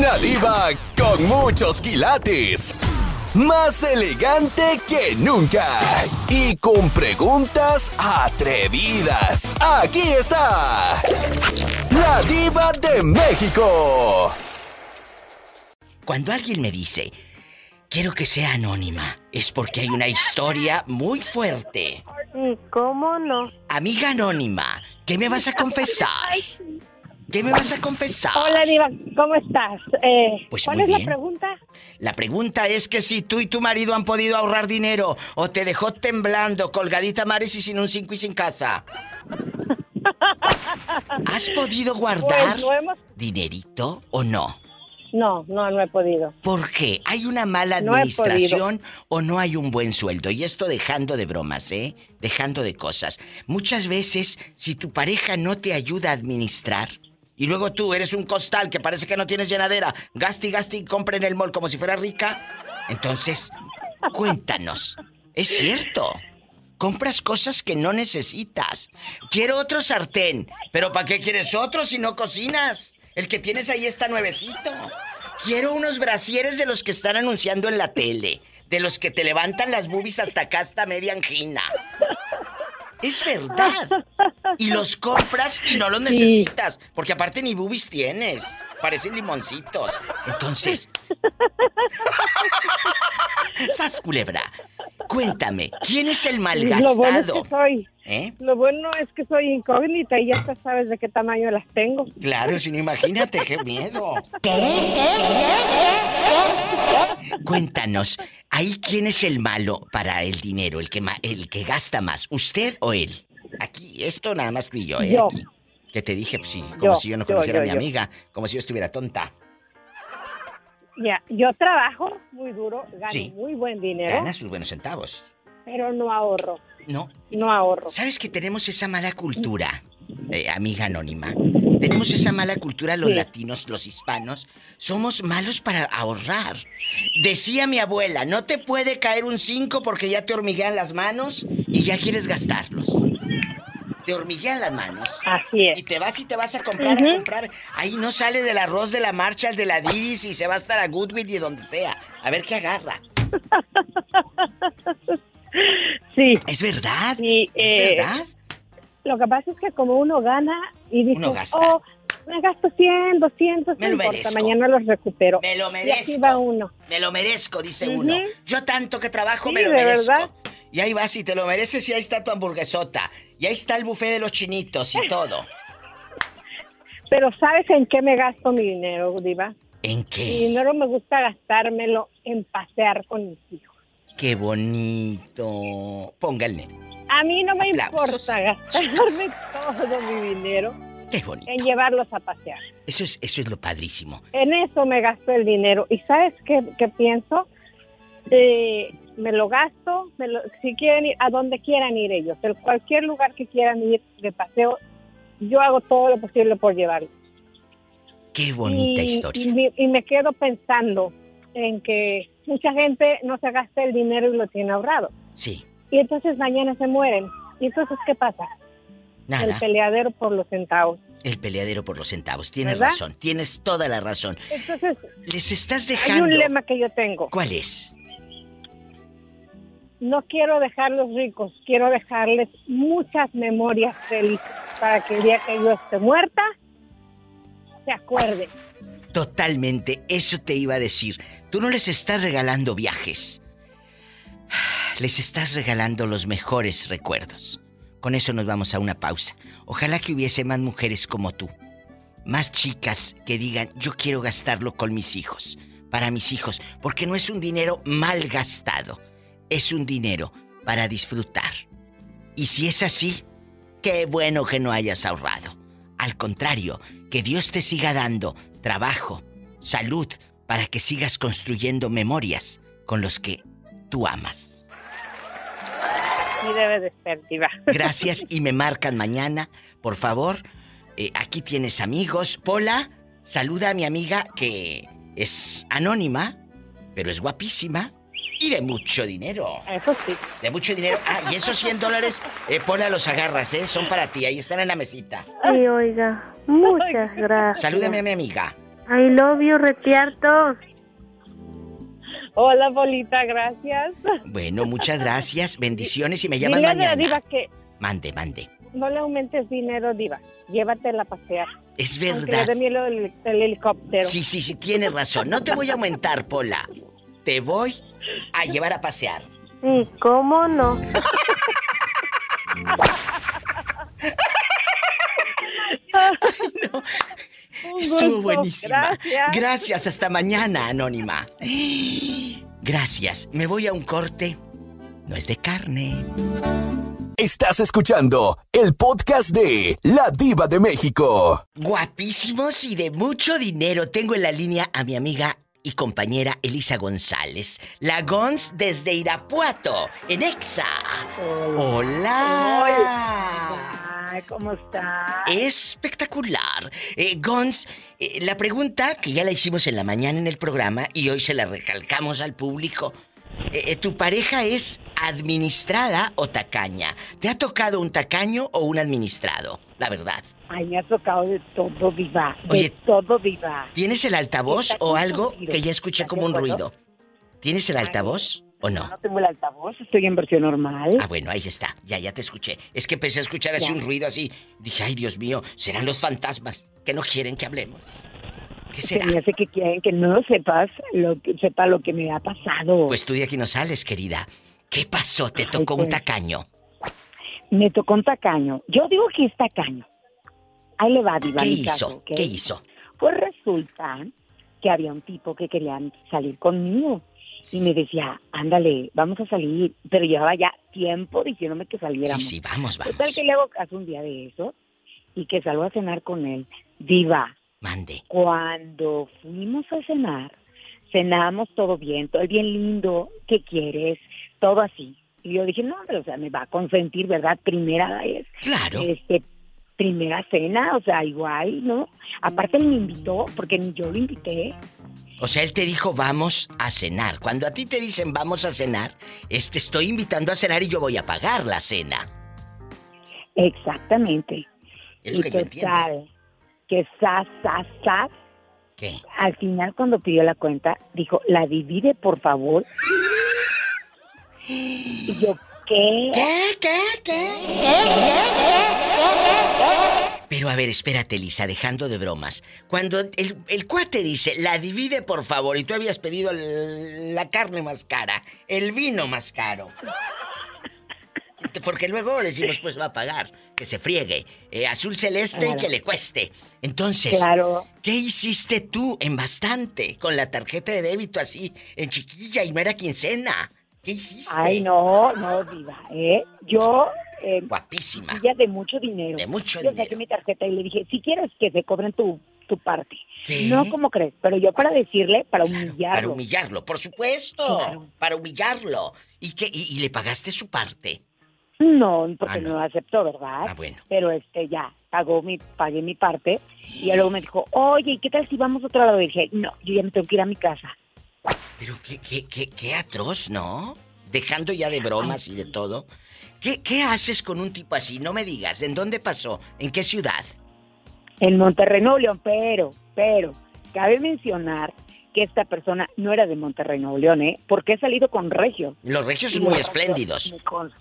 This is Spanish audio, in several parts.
Una diva con muchos quilates. Más elegante que nunca. Y con preguntas atrevidas. Aquí está. La diva de México. Cuando alguien me dice, quiero que sea anónima, es porque hay una historia muy fuerte. ¿Cómo no? Amiga anónima, ¿qué me vas a confesar? ¿Qué me vas a confesar? Hola, Diva, ¿cómo estás? Eh, Pues ¿Cuál es la pregunta? La pregunta es que si tú y tu marido han podido ahorrar dinero o te dejó temblando, colgadita mares y sin un cinco y sin casa. ¿Has podido guardar Pues no hemos- dinerito o no? No, no, no he podido. ¿Por qué? ¿Hay una mala No administración o no hay un buen sueldo? Y esto dejando de bromas, ¿eh? Dejando de cosas. Muchas veces, si tu pareja no te ayuda a administrar, y luego tú eres un costal que parece que no tienes llenadera, gaste y gaste y compre en el mall como si fuera rica, entonces, cuéntanos. ¿Es cierto? Compras cosas que no necesitas. Quiero otro sartén. ¿Pero para qué quieres otro si no cocinas? El que tienes ahí está nuevecito. Quiero unos brasieres de los que están anunciando en la tele. De los que te levantan las boobies hasta acá, hasta media angina. Es verdad. Y los compras y no los necesitas. Porque aparte ni boobies tienes. Parecen limoncitos. Entonces. Sas culebra. Cuéntame, ¿quién es el Lo bueno es malgastado? que soy. ¿Eh? Lo bueno es que soy incógnita y ya sabes de qué tamaño las tengo. Claro, si no imagínate, qué miedo. Cuéntanos, ¿ahí quién es el malo para el dinero, el que, ma- el que gasta más, usted o él? Aquí, esto nada más tú y yo, ¿eh? Yo. Aquí. Que te dije, pues sí, como Yo, si yo no conociera yo, a mi amiga, como si yo estuviera tonta. Ya, yo trabajo muy duro, gano Sí. muy buen dinero, Gana sus buenos centavos. pero no ahorro, No, no ahorro. ¿Sabes que tenemos esa mala cultura, eh, amiga anónima? Tenemos esa mala cultura los Sí. latinos, los hispanos. Somos malos para ahorrar. Decía mi abuela, no te puede caer un 5 porque ya te hormiguean las manos y ya quieres gastarlos. Te hormiguean las manos. Así es. Y te vas y te vas a comprar, a comprar. Ahí no sale del arroz de la marcha, el de la Didis y se va a estar a Goodwill y donde sea. A ver qué agarra. Sí. Es verdad. Sí, es eh, verdad. Lo que pasa es que como uno gana y dice, oh, me gasto 100, 200, Me no importa, merezco. mañana los recupero. Me lo Y así merezco. va uno. Me lo merezco, dice uno. Yo tanto que trabajo Sí, me lo merezco. verdad. Y ahí vas y te lo mereces y ahí está tu hamburguesota. Y ahí está el buffet de los chinitos y todo. Pero ¿sabes en qué me gasto mi dinero, Diva? ¿En Mi qué? dinero me gusta gastármelo en pasear con mis hijos. Qué bonito. Póngale. A mí no me Aplausos. importa gastarme todo mi dinero Qué bonito. en llevarlos a pasear. Eso es, eso es lo padrísimo. En eso me gasto el dinero. ¿Y sabes qué, qué pienso? Eh, me lo gasto, me lo- si quieren ir, a donde quieran ir ellos, en cualquier lugar que quieran ir de paseo, yo hago todo lo posible por llevarlos. Qué bonita y, historia. y me quedo pensando en que mucha gente no se gasta el dinero y lo tiene ahorrado. Sí. Y entonces mañana se mueren. ¿Y entonces qué pasa? El Nada. peleadero por los centavos. El peleadero por los centavos. Tienes ¿Verdad? razón. Tienes toda la razón. Entonces, Les estás hay dejando. un lema que yo tengo. ¿Cuál es? No quiero dejarlos ricos, quiero dejarles muchas memorias felices para que el día que yo esté muerta, se acuerden. Totalmente, eso te iba a decir. Tú no les estás regalando viajes. Les estás regalando los mejores recuerdos. Con eso nos vamos a una pausa. Ojalá que hubiese más mujeres como tú. Más chicas que digan, yo quiero gastarlo con mis hijos. Para mis hijos. Porque no es un dinero mal gastado. Es un dinero para disfrutar. Y si es así, qué bueno que no hayas ahorrado. Al contrario, que Dios te siga dando trabajo, salud, para que sigas construyendo memorias con los que tú amas. Y debe de ser, diva. Gracias y me marcan mañana, por favor. Eh, aquí tienes amigos. Pola, saluda a mi amiga que es anónima, pero es guapísima y de mucho dinero. Eso sí. De mucho dinero. Ah, y esos 100 dólares, eh, Pola, los agarras, ¿eh? Son para ti, ahí están en la mesita. Sí, oiga, muchas gracias. Salúdame a mi amiga. I love you, Retiarto. Hola, Polita, gracias. Bueno, muchas gracias. Bendiciones y me llaman Dile a la mañana. diva que Mande, mande. no le aumentes dinero, diva. Llévatela a pasear. Es le verdad. dé miedo el, el helicóptero. Sí, sí, sí, tienes razón. No te voy a aumentar, Pola. Te voy a llevar a pasear. Sí, ¿cómo no? Un Estuvo gusto. buenísima. Gracias. Gracias, hasta mañana, Anónima. Gracias. Me voy a un corte. No es de carne. Estás escuchando el podcast de La Diva de México. Guapísimos y de mucho dinero. Tengo en la línea a mi amiga y compañera Elisa González. La Gons desde Irapuato, en Exa. Hola. ¿Cómo está? Espectacular. Eh, Gons, eh, la pregunta que ya la hicimos en la mañana en el programa y hoy se la recalcamos al público. Eh, eh, ¿Tu pareja es administrada o tacaña? ¿Te ha tocado un tacaño o un administrado? La verdad. Ay, me ha tocado de todo, viva. De Oye, todo, viva. ¿Tienes el altavoz o algo que ya escuché ¿Estás como un ruido? ¿Tienes el altavoz o No, no? tengo el altavoz, estoy en versión normal. Ah, bueno, ahí está. Ya, ya te escuché. Es que empecé a escuchar así Ya. un ruido así. Dije, ay, Dios mío, serán los fantasmas que no quieren que hablemos. ¿Qué Se será? me hace que quieren que no sepas lo que, sepa lo que me ha pasado. Pues tú de aquí no sales, querida. ¿Qué pasó? ¿Te Ay, tocó un pues. tacaño? Me tocó un tacaño. Yo digo que es tacaño. Ahí le va, diva, ¿Qué hizo? ¿Qué hizo? Pues resulta que había un tipo que quería salir conmigo. Y me decía, ándale, vamos a salir. Pero llevaba ya tiempo diciéndome que Sí, saliéramos. sí, vamos, vamos. Total que le hago caso un día de eso y que salgo a cenar con él. Diva, Mande. cuando fuimos a cenar, cenamos todo bien, todo bien lindo, ¿qué quieres? Todo así. Y yo dije, no, pero o sea, me va a consentir, ¿verdad? Primera vez, Claro. este, primera cena, o sea, igual, ¿no? Aparte él me invitó, porque ni yo lo invité. O sea, él te dijo, vamos a cenar. Cuando a ti te dicen, vamos a cenar, es, te estoy invitando a cenar y yo voy a pagar la cena. Exactamente. Es lo y que yo entiendo. total, que sas, sas, sas, ¿Qué? al final cuando pidió la cuenta, dijo, la divide, por favor. Y yo, ¿qué? ¿Qué? ¿Qué? ¿Qué? Pero a ver, espérate, Lisa, dejando de bromas. Cuando el, el cuate dice, la divide por favor, y tú habías pedido la carne más cara, el vino más caro. Porque luego decimos, pues va a pagar, que se friegue, eh, azul celeste y que le cueste. Entonces, Claro. ¿qué hiciste tú en bastante con la tarjeta de débito así, en chiquilla y no era quincena? ¿Qué hiciste? Ay, no, no, diva, ¿eh? Yo, eh, Guapísima. ya de mucho dinero. De mucho yo dinero. saqué mi tarjeta y le dije, si quieres que se cobren tu, tu parte. ¿Qué? No, como crees? Pero yo para decirle, para Claro, humillarlo. Para humillarlo, por supuesto. Claro. Para humillarlo. ¿Y qué? ¿Y, y le pagaste su parte? No, porque Ah, no. no. aceptó, ¿verdad? Ah, bueno. Pero este, ya, pagó mi, pagué mi parte. Y luego me dijo, oye, ¿y qué tal si vamos a otro lado? Y dije, no, yo ya me tengo que ir a mi casa. Pero qué, qué, qué, qué atroz, ¿no? Dejando ya de bromas y de todo. ¿Qué, ¿Qué haces con un tipo así? No me digas. ¿En dónde pasó? ¿En qué ciudad? En Monterrey, Nuevo León, pero, pero, cabe mencionar que esta persona no era de Monterrey, Nuevo León, ¿eh? Porque he salido con Regio. Los regios son muy espléndidos.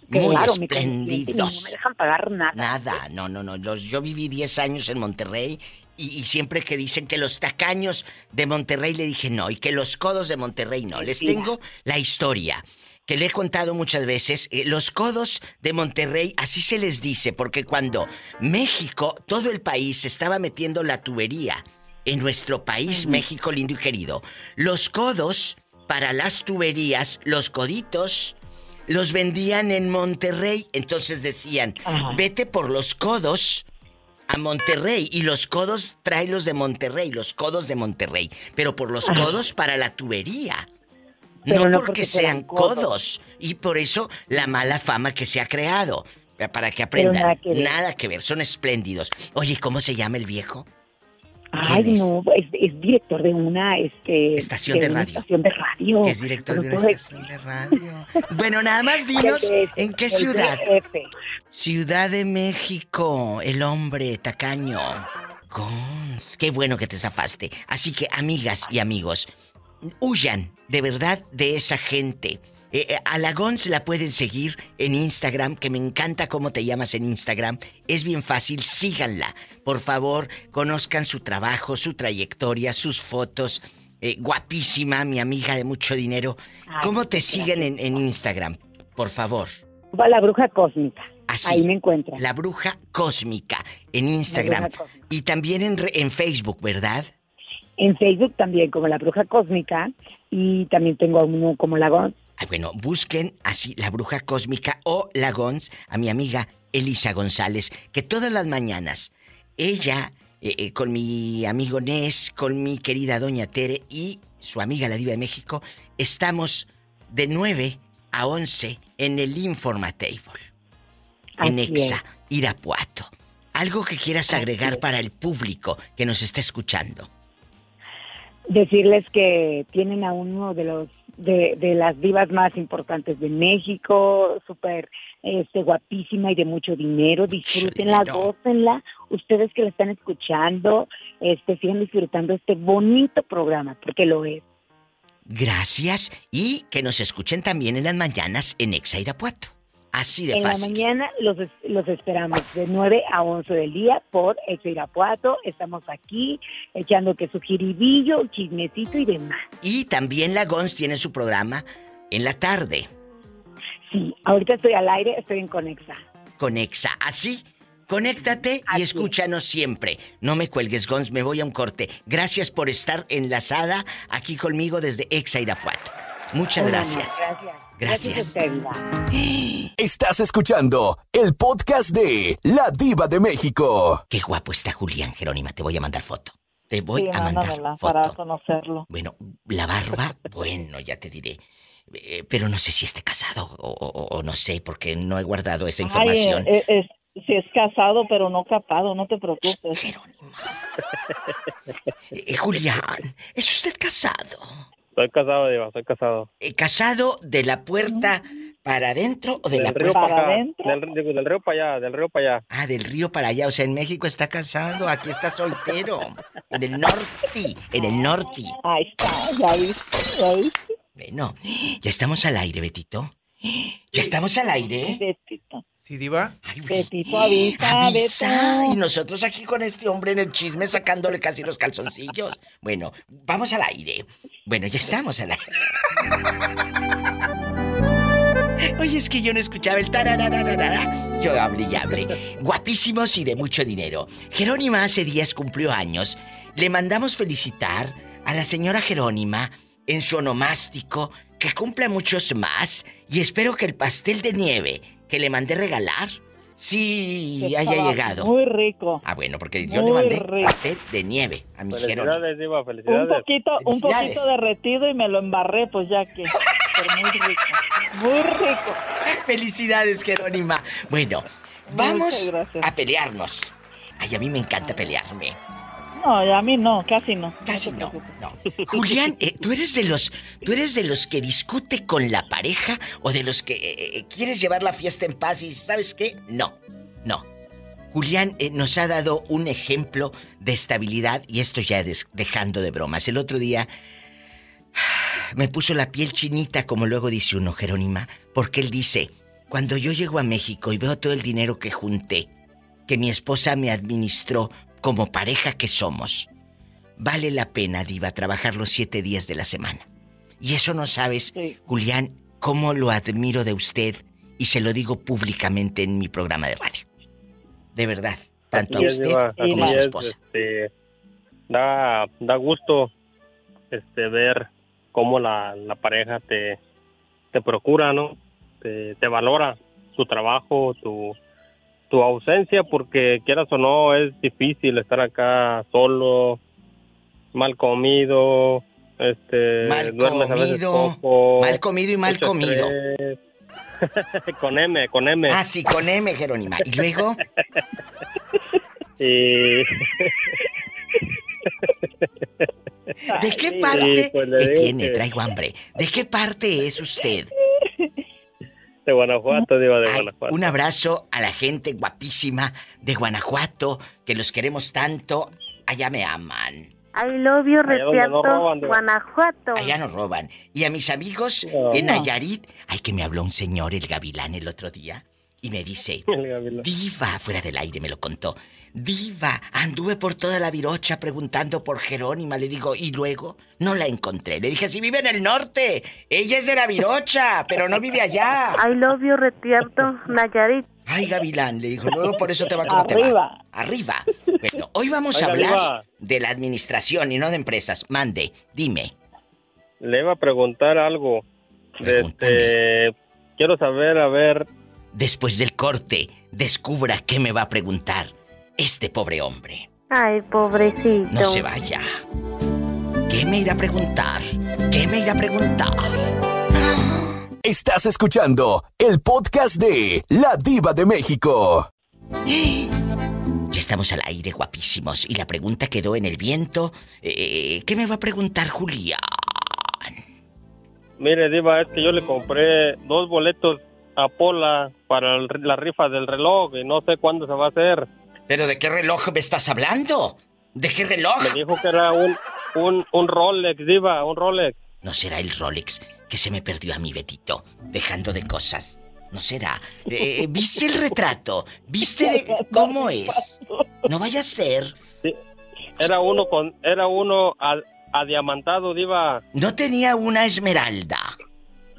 me Muy claro, espléndidos. No me dejan pagar nada. Nada, no, no, no. Los- yo viví 10 años en Monterrey y, y siempre que dicen que los tacaños de Monterrey le dije no y que los codos de Monterrey no. Les tengo la historia que le he contado muchas veces. Eh, los codos de Monterrey, así se les dice, porque cuando México, todo el país, estaba metiendo la tubería en nuestro país, México lindo y querido, los codos para las tuberías, los coditos, los vendían en Monterrey. Entonces decían, Ajá. vete por los codos a Monterrey. Y los codos los de Monterrey, los codos de Monterrey. Pero por los codos para la tubería. No, no porque, porque sean codos. codos. Y por eso la mala fama que se ha creado. Para que aprendan. nada que. Nada que ver, son espléndidos. Oye, ¿cómo se llama el viejo? Ay, no, es, es director de una este, Estación de una radio. estación de radio. Es director Pero de una estación de radio. Bueno, nada más dinos en qué ciudad. Ciudad de México, el hombre tacaño. Qué bueno que te zafaste. Así que, amigas y amigos, huyan de verdad de esa gente. Eh, eh, a la Gons la pueden seguir en Instagram, que me encanta cómo te llamas en Instagram. Es bien fácil, síganla. Por favor, conozcan su trabajo, su trayectoria, sus fotos. Eh, guapísima, mi amiga de mucho dinero. Ay, ¿Cómo te siguen en, en Instagram? Por favor. Va la bruja cósmica. Así. Ahí me encuentran. La bruja cósmica en Instagram. cósmica. Y también en, en Facebook, ¿verdad? En Facebook también como la bruja cósmica y también tengo uno como la Gon- Ay, bueno, busquen así la bruja cósmica o la Gons a mi amiga Elisa González, que todas las mañanas ella, eh, eh, con mi amigo Nes, con mi querida doña Tere y su amiga la Diva de México, estamos de 9 a 11 en el Informatable, en Exa, Irapuato. Algo que quieras agregar para el público que nos está escuchando. decirles que tienen a uno de los de, de las divas más importantes de México, súper este guapísima y de mucho dinero, disfrútenla, gócenla, ustedes que la están escuchando, este sigan disfrutando este bonito programa, porque lo es. Gracias y que nos escuchen también en las mañanas en Exa Irapuato. Así de en fácil. la mañana los, los esperamos de 9 a 11 del día por Ex Irapuato. Estamos aquí echando que su jiribillo, chismecito y demás. Y también la Gons tiene su programa en la tarde Sí, ahorita estoy al aire, estoy en Conexa. con Exa. Así, conéctate Así y es. escúchanos siempre. No me cuelgues, Gons, me voy a un corte. Gracias por estar enlazada aquí conmigo desde Exa Irapuato. Muchas gracias. Gracias. Gracias. Estás escuchando el podcast de La Diva de México. Qué guapo está Julián, Jerónima. Te voy a mandar foto. Te voy Sí, a mandar mándamela foto. para conocerlo. Bueno, la barba, bueno, ya te diré. Eh, pero no sé si esté casado o, o- o no sé, porque no he guardado esa información. Ay, eh, eh, es, si es casado, pero no capado, no te preocupes. Jerónima. Eh, Julián, ¿es usted casado? Estoy casado, Diva, estoy casado. Eh, ¿Casado de la puerta para adentro o de la Del río puerta? ¿Para para acá. adentro? Del, digo, del río para allá, del río para allá. Ah, del río para allá. O sea, en México está casado, aquí está soltero. En el norte, en el norte. Ahí está, ya viste, ya viste. Bueno, ya estamos al aire, Betito. ¿Ya estamos al aire? Betito. ¿Sí, Diva? Ay. Betito, avisa, Avisa. Beto. Y nosotros aquí con este hombre en el chisme sacándole casi los calzoncillos. Bueno, vamos al aire. Bueno, ya estamos al aire. Oye, es que yo no escuchaba el tararararara. Yo hablé y hablé. Guapísimos y de mucho dinero. Jerónima hace días cumplió años. Le mandamos felicitar a la señora Jerónima en su onomástico, que cumpla muchos más. Y espero que el pastel de nieve que le mandé regalar, sí Que haya llegado. Muy rico. Ah, bueno, porque yo le Muy mandé rico. pastel de nieve a mi. Felicidades, Diva, Un felicidades. poquito, un Felicidades. poquito derretido y me lo embarré, pues ya que. Pero muy rico. Muy rico. Felicidades, Jerónima. Bueno, vamos a pelearnos. Ay, a mí me encanta pelearme. No, a mí no, casi no. Casi no. Julián, eh, ¿tú eres de los tú eres de los que discute con la pareja o de los que eh, eh, quieres llevar la fiesta en paz y sabes qué? No. No. Julián eh, nos ha dado un ejemplo de estabilidad y esto ya des- dejando de bromas. El otro día me puso la piel chinita, como luego dice uno, Jerónima, porque él dice, cuando yo llego a México y veo todo el dinero que junté, que mi esposa me administró como pareja que somos, vale la pena, Diva, trabajar los siete días de la semana. Y eso no sabes, Sí. Julián, cómo lo admiro de usted y se lo digo públicamente en mi programa de radio. De verdad, tanto a usted Diva, como a su es, esposa. este, da, da gusto este, ver cómo la, la pareja te, te procura, ¿no? Te, te valora tu trabajo, tu, tu ausencia, porque quieras o no, es difícil estar acá solo, mal comido, este, Mal duermes a veces comido, poco, Mal comido y mal comido. con M, con M. Ah, sí, con M, Jerónima. Y luego, Y ¿de qué parte pues, ¿Qué digo tiene? que- Traigo hambre. ¿De qué parte es usted? De Guanajuato, Diva, de Ay, Guanajuato. un abrazo a la gente guapísima de Guanajuato, que los queremos tanto. Allá me aman. I love you, Allá donde no. Guanajuato. Allá nos roban. Y a mis amigos No. en Nayarit. Ay, que me habló un señor, el gavilán, el otro día. Y me dice. Diva, fuera del aire me lo contó. Diva, anduve por toda la virocha preguntando por Jerónima. Le digo, y luego no la encontré. Le dije, si vive en el norte. Ella es de la virocha, pero no vive allá. I love you, Retiarto, Nayarit. Ay, Gavilán, le dijo, luego por eso te va como te va. Arriba. Arriba. Bueno, hoy vamos a hablar Diva. de la administración y no de empresas. Mande, dime. Le iba a preguntar algo. Pregúntame. este, quiero saber, a ver, Después del corte, descubra qué me va a preguntar este pobre hombre. Ay, pobrecito. No se vaya. ¿Qué me irá a preguntar? ¿Qué me irá a preguntar? Estás escuchando el podcast de La Diva de México. Ya estamos al aire, guapísimos. Y la pregunta quedó en el viento. Eh, ¿Qué me va a preguntar Julián? mire, Diva, es que yo le compré dos boletos a Pola para el- la rifa del reloj y no sé cuándo se va a hacer. ¿Pero de qué reloj me estás hablando? ¿De qué reloj? Me dijo que era un, un, un Rolex, Diva, un Rolex. No será el Rolex que se me perdió a mi Betito, dejando de cosas. No será. Eh, ¿Viste el retrato? ¿Viste de- cómo es? No vaya a ser. Sí, era uno con, era uno adiamantado, Diva. No tenía una esmeralda.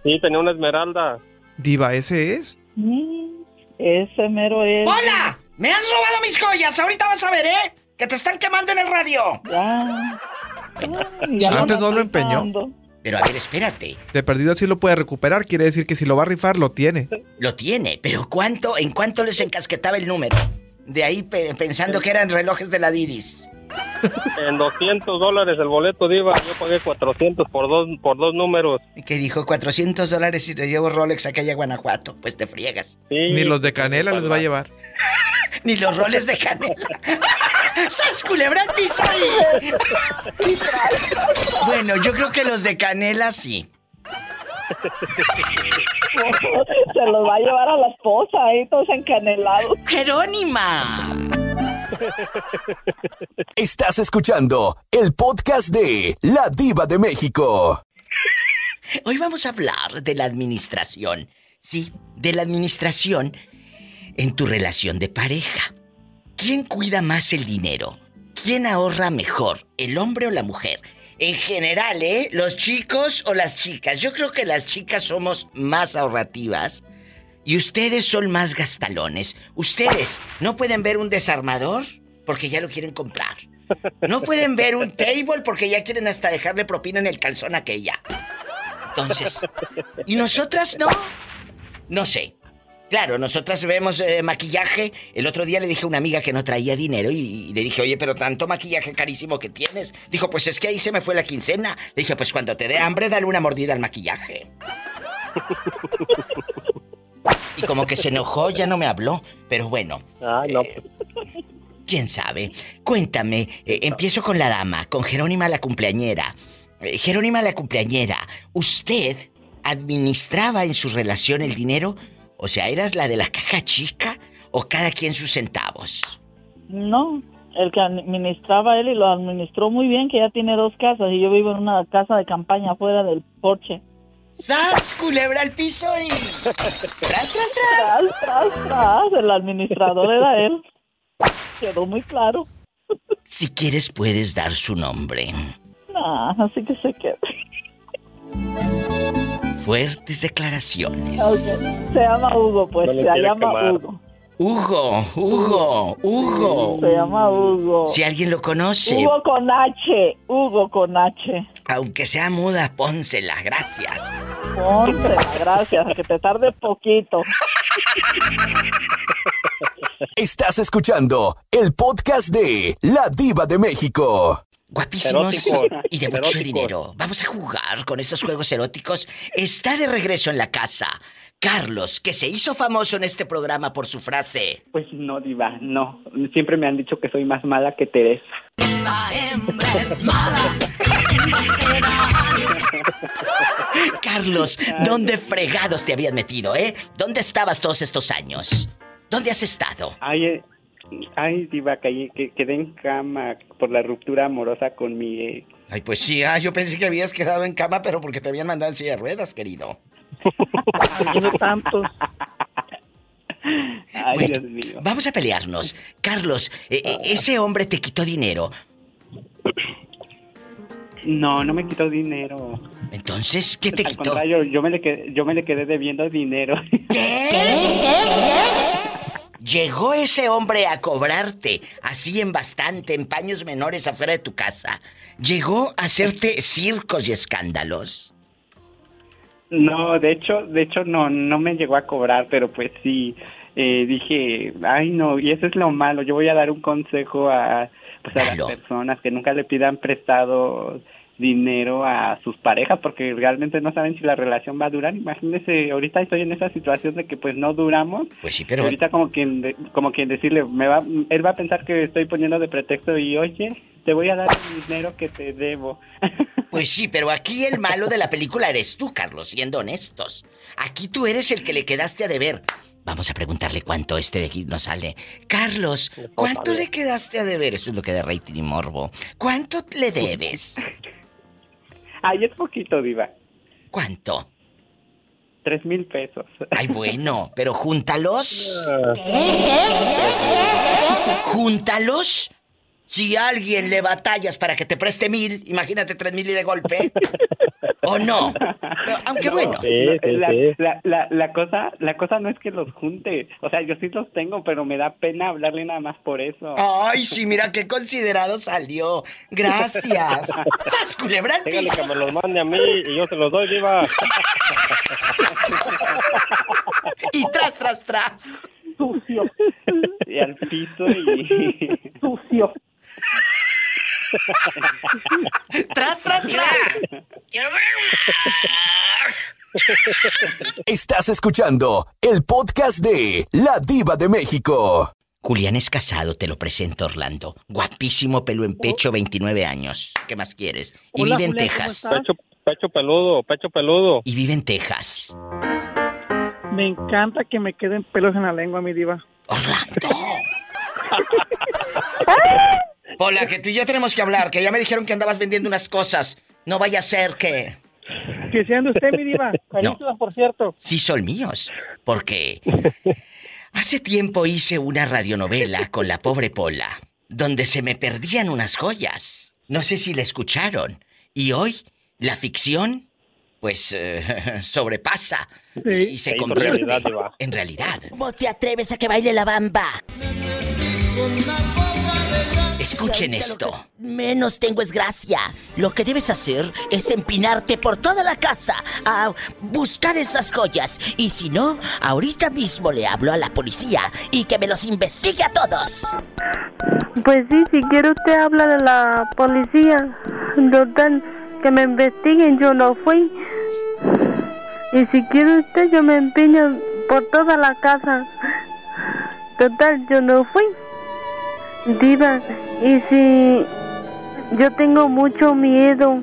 Sí, tenía una esmeralda. Diva, ¿ese es? Mm, ese mero es. ¡Hola! ¡Me has robado mis joyas! Ahorita vas a ver, ¿eh? Que te están quemando en el radio. Ya. Ay, ya Antes no lo empeñó. dando. Pero a ver, espérate. De perdido así lo puede recuperar, quiere decir que si lo va a rifar, lo tiene. Lo tiene, pero ¿cuánto, en cuánto les encasquetaba el número? De ahí pe- pensando que eran relojes de la Divis. En 200 dólares el boleto, Diva. Yo pagué 400 por dos, por dos números. Que dijo 400 dólares y te llevo Rolex a calle Guanajuato. Pues te friegas. Sí, Ni los de canela les va a llevar. Ni los roles de canela. ¡Sas culebra al piso ahí! bueno, yo creo que los de canela sí. Se los va a llevar a la esposa ahí todos encanelados. ¡Jerónima! Estás escuchando el podcast de La Diva de México. Hoy vamos a hablar de la administración. Sí, de la administración en tu relación de pareja. ¿Quién cuida más el dinero? ¿Quién ahorra mejor, el hombre o la mujer? En general, ¿eh? ¿Los chicos o las chicas? Yo creo que las chicas somos más ahorrativas y ustedes son más gastalones. Ustedes no pueden ver un desarmador porque ya lo quieren comprar. No pueden ver un table porque ya quieren hasta dejarle propina en el calzón aquella. Entonces, ¿y nosotras no? No sé. Claro, nosotras vemos eh, maquillaje. El otro día le dije a una amiga que no traía dinero y, y le dije, oye, pero tanto maquillaje carísimo que tienes. Dijo, pues es que ahí se me fue la quincena. Le dije, pues cuando te dé hambre, dale una mordida al maquillaje. Y como que se enojó, ya no me habló. Pero bueno, Ah, no. quién sabe. Cuéntame, eh, empiezo con la dama, con Jerónima la cumpleañera. Eh, Jerónima la cumpleañera, ¿usted administraba en su relación el dinero? O sea, ¿eras la de la caja chica o cada quien sus centavos? No, el que administraba él y lo administró muy bien, que ya tiene dos casas y yo vivo en una casa de campaña afuera del porche. ¡Sas! Culebra al piso y. ¡Tras, tras, tras! Tras, tras, tras, el administrador era él. Quedó muy claro. Si quieres, puedes dar su nombre. Nah, así que se queda. Fuertes declaraciones. Se llama Hugo, pues, No se llama quemar. Hugo. Hugo, Hugo, Hugo. Se llama Hugo. Si alguien lo conoce, Hugo con H, Hugo con H. aunque sea muda, pónsela. Gracias. Pónsela, gracias, que te tarde poquito. Estás escuchando el podcast de La Diva de México. Guapísimos y de mucho dinero. Vamos a jugar con estos juegos eróticos. Está de regreso en la casa. Carlos, que se hizo famoso en este programa por su frase. Pues no, diva, no. Siempre me han dicho que soy más mala que Teresa. Carlos, ¿dónde fregados te habías metido, eh? ¿Dónde estabas todos estos años? ¿Dónde has estado? Ay, eh, ay, diva, que, que quedé en cama por la ruptura amorosa con mi ex. Ay, pues sí, ah, yo pensé que habías quedado en cama, pero porque te habían mandado en silla de ruedas, querido. Tiene tantos. Ay, Bueno, Dios mío. Vamos a pelearnos. Carlos, eh, eh, ese hombre te quitó dinero. No, no me quitó dinero. Entonces, ¿qué te Al quitó? contrario, yo me le quedé, yo me le quedé debiendo dinero. Llegó ese hombre a cobrarte, así en bastante, en paños menores afuera de tu casa. Llegó a hacerte circos y escándalos. No, de hecho, de hecho no, no me llegó a cobrar, pero pues sí, eh, dije, ay no, y eso es lo malo, yo voy a dar un consejo a, pues, a las personas que nunca le pidan prestado dinero a sus parejas porque realmente no saben si la relación va a durar. Imagínese, ahorita estoy en esa situación de que pues no duramos. Pues sí, pero ahorita como quien de- como quien decirle, me va él va a pensar que estoy poniendo de pretexto y oye, te voy a dar el dinero que te debo. pues sí, pero aquí el malo de la película eres tú, Carlos, siendo honestos. Aquí tú eres el que le quedaste a deber. Vamos a preguntarle cuánto este de aquí nos sale. Carlos, ¿cuánto le quedaste a deber? Eso es lo que da rating y morbo. ¿Cuánto le debes? Ay, es poquito, diva. ¿Cuánto? Tres mil pesos. Ay, bueno, pero júntalos. Júntalos. Si a alguien le batallas para que te preste mil, imagínate tres mil y de golpe. ¿O no? Pero, aunque No, bueno. Sí, sí, la, sí. La, la, la cosa la cosa no es que los junte, o sea, yo sí los tengo, pero me da pena hablarle nada más por eso. Ay, sí, mira qué considerado salió. Gracias. ¡Sas, culebra al Dígale piso! que me los mande a mí y yo se los doy, diva. Y tras, tras, tras. Sucio, Y al piso y sucio. Tras, tras, tras. Estás escuchando el podcast de La Diva de México. Julián es casado, te lo presento, Orlando. Guapísimo, pelo en pecho, 29 años. ¿Qué más quieres? Y Hola, vive en Julián, ¿cómo Texas. Pecho, pecho peludo, pecho peludo. Y vive en Texas. Me encanta que me queden pelos en la lengua, mi diva. Orlando. Hola, que tú y yo tenemos que hablar, que ya me dijeron que andabas vendiendo unas cosas. No vaya a ser que... Que sean de usted, mi diva. Por cierto. Sí son míos, porque hace tiempo hice una radionovela con la pobre Pola, donde se me perdían unas joyas. No sé si la escucharon. Y hoy la ficción, pues, eh, sobrepasa Sí. y se convierte realidad, en realidad. ¿Cómo te atreves a que baile la bamba? Escuchen Si esto. lo que menos tengo es gracia. Lo que debes hacer es empinarte por toda la casa a buscar esas joyas. Y si no, ahorita mismo le hablo a la policía y que me los investigue a todos. Pues sí, si quiere usted habla de la policía. Total, que me investiguen, yo no fui. Y si quiere usted, yo me empeño por toda la casa. Total, yo no fui. Diva, y si yo tengo mucho miedo,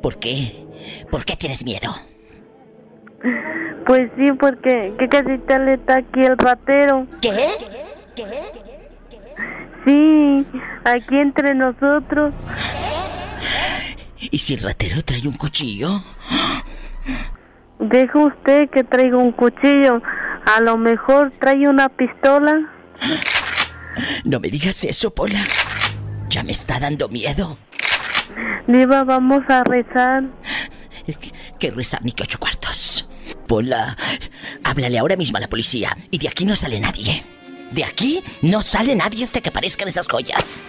¿Por qué? ¿Por qué tienes miedo? pues sí, porque que casi tal está aquí el ratero. ¿Qué? Sí, aquí entre nosotros. ¿Y si el ratero trae un cuchillo? Deja usted que traiga un cuchillo. A lo mejor trae una pistola. No me digas eso, Pola. Ya me está dando miedo. Diva, vamos a rezar. Que rezar ni que ocho cuartos. Pola, háblale ahora mismo a la policía. Y de aquí no sale nadie. De aquí no sale nadie hasta que aparezcan esas joyas.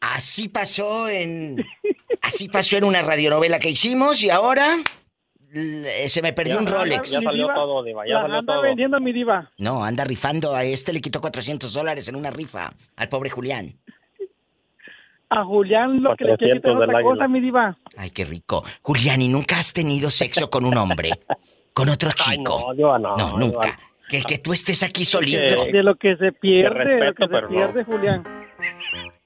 Así pasó en. Así pasó en una radionovela que hicimos y ahora. L- Se me perdió Ya, un Rolex. Ya salió todo, Diva, ya salió anda todo. vendiendo mi diva. No, anda rifando. A este le quitó 400 dólares en una rifa. Al pobre Julián. A Julián lo que le quiere 300 quitar es otra cosa, mi diva. Ay, qué rico. Julián, ¿y nunca has tenido sexo con un hombre? ¿Con otro Ay, chico? no, Diva, no. No, Diva. nunca. Que, que tú estés aquí solito. De lo que se pierde, de lo que se no. pierde, Julián.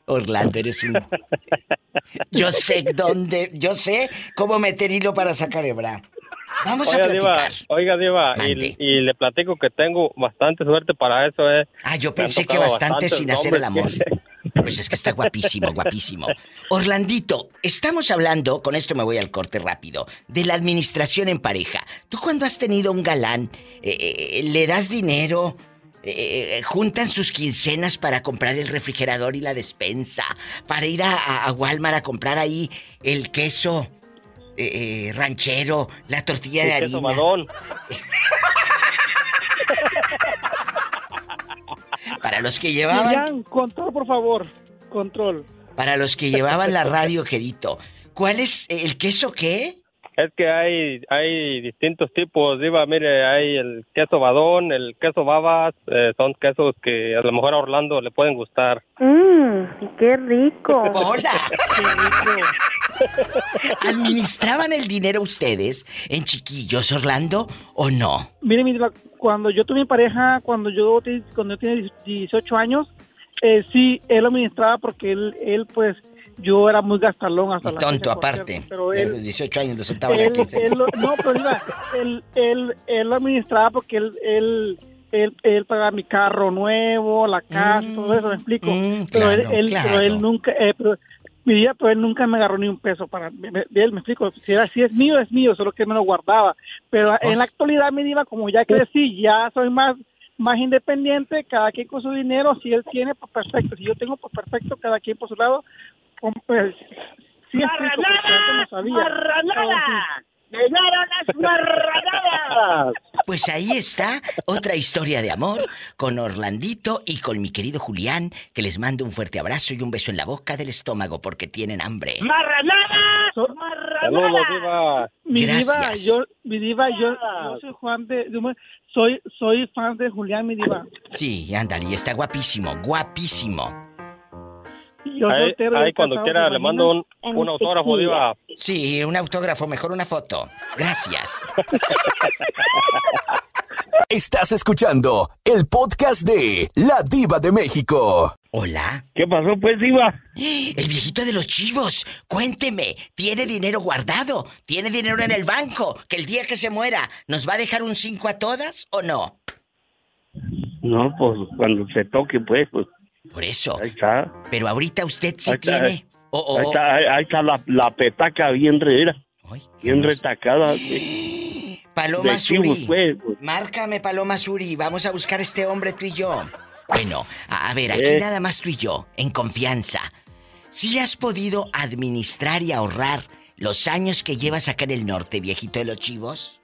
Orlando, eres un... Yo sé dónde, yo sé cómo meter hilo para sacar hebra. Vamos a Oiga, Diva, platicar. oiga, Diva, y, y le platico que tengo bastante suerte para eso, ¿eh? Ah, yo pensé que bastante sin hacer el amor. que- Pues es que está guapísimo, guapísimo. Orlandito, estamos hablando, con esto me voy al corte rápido, de la administración en pareja. Tú cuando has tenido un galán, eh, eh, le das dinero, eh, juntan sus quincenas para comprar el refrigerador y la despensa, para ir a, a- a Walmart a comprar ahí el queso eh, eh, ranchero, la tortilla de El queso harina. Para los que llevaban... Miriam, control, por favor. Control. Para los que llevaban la radio, querido. ¿Cuál es el queso qué? Es que hay hay distintos tipos, Diva. Mire, hay el queso badón, el queso babas. eh, son quesos que a lo mejor a Orlando le pueden gustar. Mmm, qué rico. Hola. ¿Administraban el dinero ustedes en chiquillos, Orlando, o no? Mire, mi diva, cuando yo tuve mi pareja, cuando yo, cuando yo tenía 18 años, eh, sí, él lo administraba porque él, él, pues, yo era muy gastalón hasta la Tonto fecha, aparte. cierto, pero De él, los 18 años le soltaban la él, quincena. él lo- no, pero él, él, él administraba porque él, él, él, él pagaba mi carro nuevo, la casa, todo eso, me explico. pero él, Mm, claro, él- claro. pero él nunca, eh, pero, mi vida, pero él nunca me agarró ni un peso para de él, me explico. Si era si es mío, es mío, solo que me lo guardaba. Pero Oh. en la actualidad, mi diva, como ya crecí, ya soy más más independiente, cada quien con su dinero, si él tiene, pues perfecto, si yo tengo, pues perfecto, cada quien por su lado, Pues, sí explico, porque antes no sabía. ¡Marranada! ¡Llegaron las marranadas! Pues ahí está otra historia de amor con Orlandito y con mi querido Julián, que les mando un fuerte abrazo y un beso en la boca del estómago porque tienen hambre. ¡Marranadas! Saludos, Diva. Mi diva, Gracias. yo, mi diva, yo, yo soy Juan de, de- soy, soy fan de Julián, mi diva. Sí, ándale, y está guapísimo, guapísimo. Yo Ahí, soltero, ahí yo cuando quiera ¿te le mando un, un autógrafo, Diva. Sí, un autógrafo, mejor una foto. Gracias. Estás escuchando el podcast de La Diva de México. Hola. ¿Qué pasó, pues, Diva? El viejito de los chivos. Cuénteme, ¿tiene dinero guardado? ¿Tiene dinero en el banco? Que el día que se muera, ¿nos va a dejar un 5 a todas o no? No, pues cuando se toque, pues, pues. Por eso. Ahí está. Pero ahorita usted sí Ahí está. tiene. O- o- Ahí está, ahí, ahí está la, la petaca bien re, bien retacada. Paloma de chivos, Suri. pues, pues. Márcame, Paloma Suri. Vamos a buscar a este hombre tú y yo. Bueno, a, a ver, aquí Eh. nada más tú y yo, en confianza. ¿Sí has podido administrar y ahorrar los años que llevas acá en el norte, viejito de los chivos?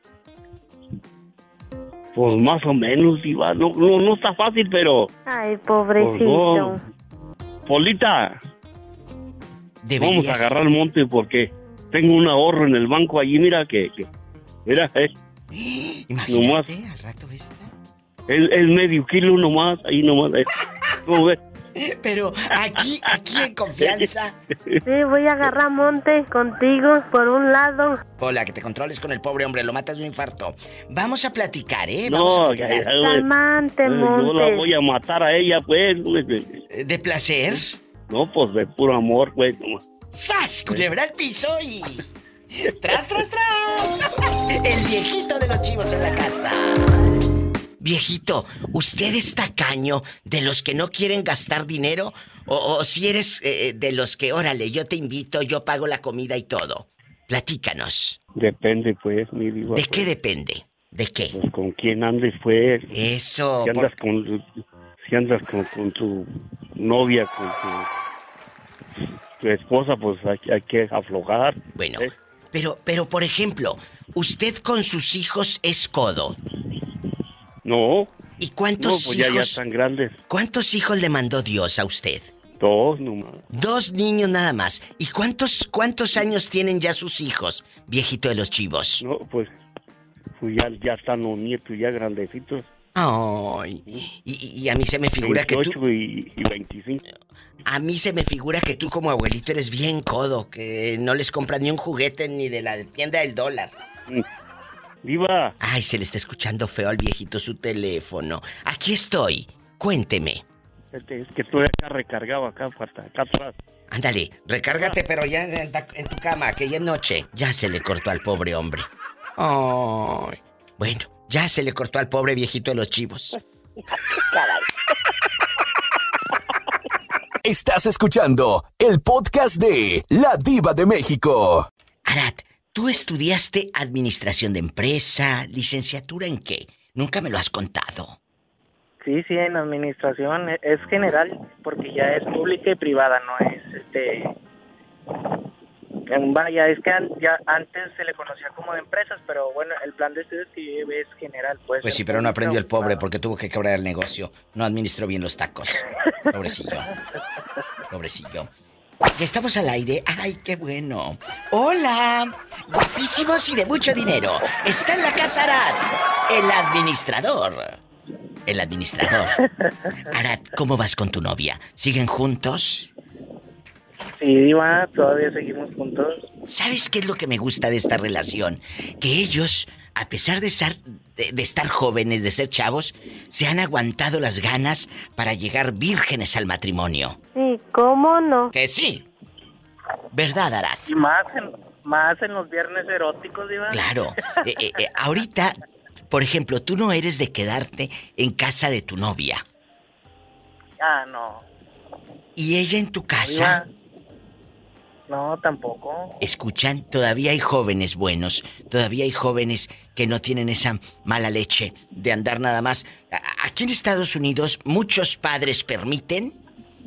Pues más o menos, Diva. No, no, no está fácil, pero. Ay, pues, pobrecito. no. Polita, vamos a agarrar el monte porque tengo un ahorro en el banco allí, mira que. que- mira, eh. Nomás. al rato esta. Es, es medio kilo nomás, ahí nomás. eh. ¿Cómo ves? Pero aquí, aquí en confianza. Sí, voy a agarrar monte contigo por un lado. Hola, que te controles con el pobre hombre, lo matas de un infarto. Vamos a platicar, ¿eh? Vamos No, a ya, platicar. ya, Calmante, eh, yo la voy a matar a ella, pues. ¿De placer? No, pues de puro amor, pues. ¡Sas! Culebra al piso y. ¡Tras, tras, tras! El viejito de los chivos en la casa. Viejito, ¿usted es tacaño de los que no quieren gastar dinero? ¿O, o si eres eh, de los que, órale, yo te invito, yo pago la comida y todo? Platícanos. Depende, pues, mi diva. ¿De pues. qué depende? ¿De qué? Pues con quién andes, pues. Eso. Si andas con, si andas con, con tu novia, con tu, tu esposa, pues hay, hay que aflojar. Bueno, ¿eh? pero, pero por ejemplo, usted con sus hijos es codo. No. ¿Y cuántos No, pues ya, ya hijos? están grandes. ¿Cuántos hijos le mandó Dios a usted? Dos nomás. Dos niños nada más. ¿Y cuántos cuántos años tienen ya sus hijos, viejito de los chivos? No, pues, pues ya, ya están los nietos ya grandecitos. Ay, y, y a mí se me figura que 28 tú, y, y 25. a mí se me figura que tú como abuelito eres bien codo, que no les compras ni un juguete ni de la tienda del dólar. Viva. Ay, se le está escuchando feo al viejito su teléfono. Aquí estoy. Cuénteme. Es que estoy acá recargado, acá, acá atrás. Ándale, recárgate, pero ya en, en, tu cama, que ya es noche. Ya se le cortó al pobre hombre. Ay. Bueno, ya se le cortó al pobre viejito de los chivos. Estás escuchando el podcast de La Diva de México. Arat, tú estudiaste administración de empresa, licenciatura en qué? Nunca me lo has contado. Sí, sí, en administración es general porque ya es pública y privada, no es este Vaya, es que ya antes se le conocía como de empresas, pero bueno, el plan de estudios que es general, pues. Pues sí, pero no aprendió el pobre porque tuvo que quebrar el negocio. No administró bien los tacos. Pobrecillo. Pobrecillo. Ya estamos al aire. Ay, qué bueno. Hola. Guapísimos y de mucho dinero. Está en la casa Arad. El administrador. El administrador. Arad, ¿cómo vas con tu novia? ¿Siguen juntos? Sí, Diva, todavía seguimos juntos. ¿Sabes qué es lo que me gusta de esta relación? Que ellos, a pesar de estar, de, estar jóvenes, de ser chavos, se han aguantado las ganas para llegar vírgenes al matrimonio. Sí, ¿cómo no? Que sí. ¿Verdad, Arat? Y más en, más en los viernes eróticos, Diva. Claro. Eh, eh, eh, ahorita, por ejemplo, tú no eres de quedarte en casa de tu novia. Ah, no. ¿Y ella en tu casa? No, tampoco. Escuchan, todavía hay jóvenes buenos, todavía hay jóvenes que no tienen esa mala leche de andar nada más. Aquí en Estados Unidos muchos padres permiten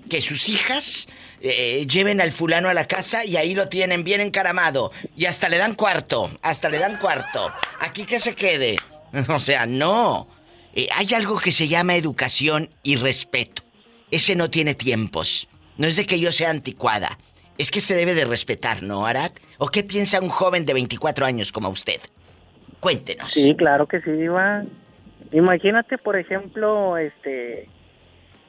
que sus hijas eh, lleven al fulano a la casa y ahí lo tienen bien encaramado. Y hasta le dan cuarto, hasta le dan cuarto. Aquí que se quede. O sea, no. Eh, hay algo que se llama educación y respeto. Ese no tiene tiempos. No es de que yo sea anticuada. Es que se debe de respetar, ¿no, Arad? ¿O qué piensa un joven de 24 años como usted? Cuéntenos. Sí, claro que sí, Iván. Imagínate, por ejemplo, este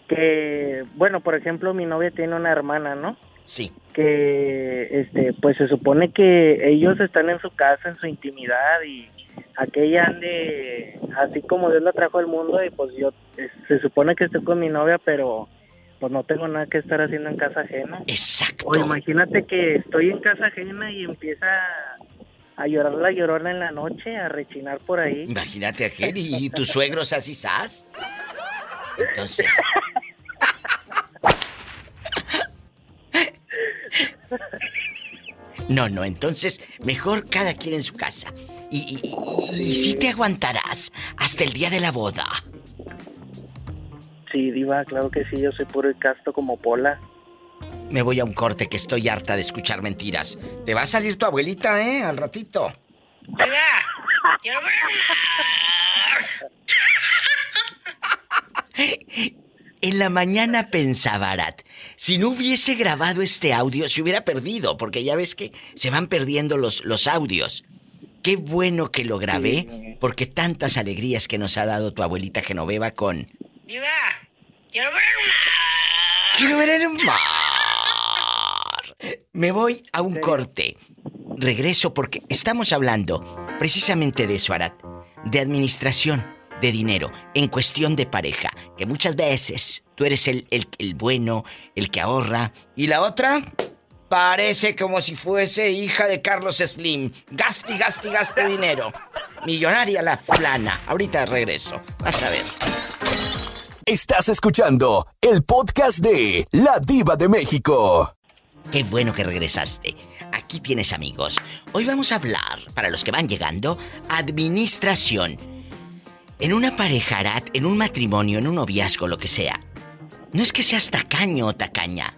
que bueno, por ejemplo, mi novia tiene una hermana, ¿no? Sí. Que este pues se supone que ellos están en su casa, en su intimidad y aquella ande así como Dios la trajo al mundo y pues yo se supone que estoy con mi novia, pero pues no tengo nada que estar haciendo en casa ajena. Exacto. O imagínate que estoy en casa ajena y empieza a llorar la llorona en la noche, a rechinar por ahí. Imagínate a ¿y tus suegros así sas? Entonces... No, no, entonces mejor cada quien en su casa. Y, y, si te aguantarás hasta el día de la boda. Sí, diva, claro que sí, yo soy puro y casto como Pola. Me voy a un corte que estoy harta de escuchar mentiras. Te va a salir tu abuelita, ¿eh? Al ratito. En la mañana pensaba Arat, si no hubiese grabado este audio, se hubiera perdido, porque ya ves que se van perdiendo los, los audios. Qué bueno que lo grabé, porque tantas alegrías que nos ha dado tu abuelita Genoveva con Diva, quiero ver el mar. Quiero ver el mar. Me voy a un corte. Regreso porque estamos hablando precisamente de eso, Arat. De administración de dinero en cuestión de pareja. Que muchas veces tú eres el, el, el bueno, el que ahorra. Y la otra parece como si fuese hija de Carlos Slim. Gaste, gaste, gaste dinero. Millonaria la flana. Ahorita regreso. Vas a ver. Estás escuchando el podcast de La Diva de México. Qué bueno que regresaste. Aquí tienes amigos. Hoy vamos a hablar, para los que van llegando, administración. En una pareja, Arat, en un matrimonio, en un noviazgo, lo que sea. No es que seas tacaño o tacaña.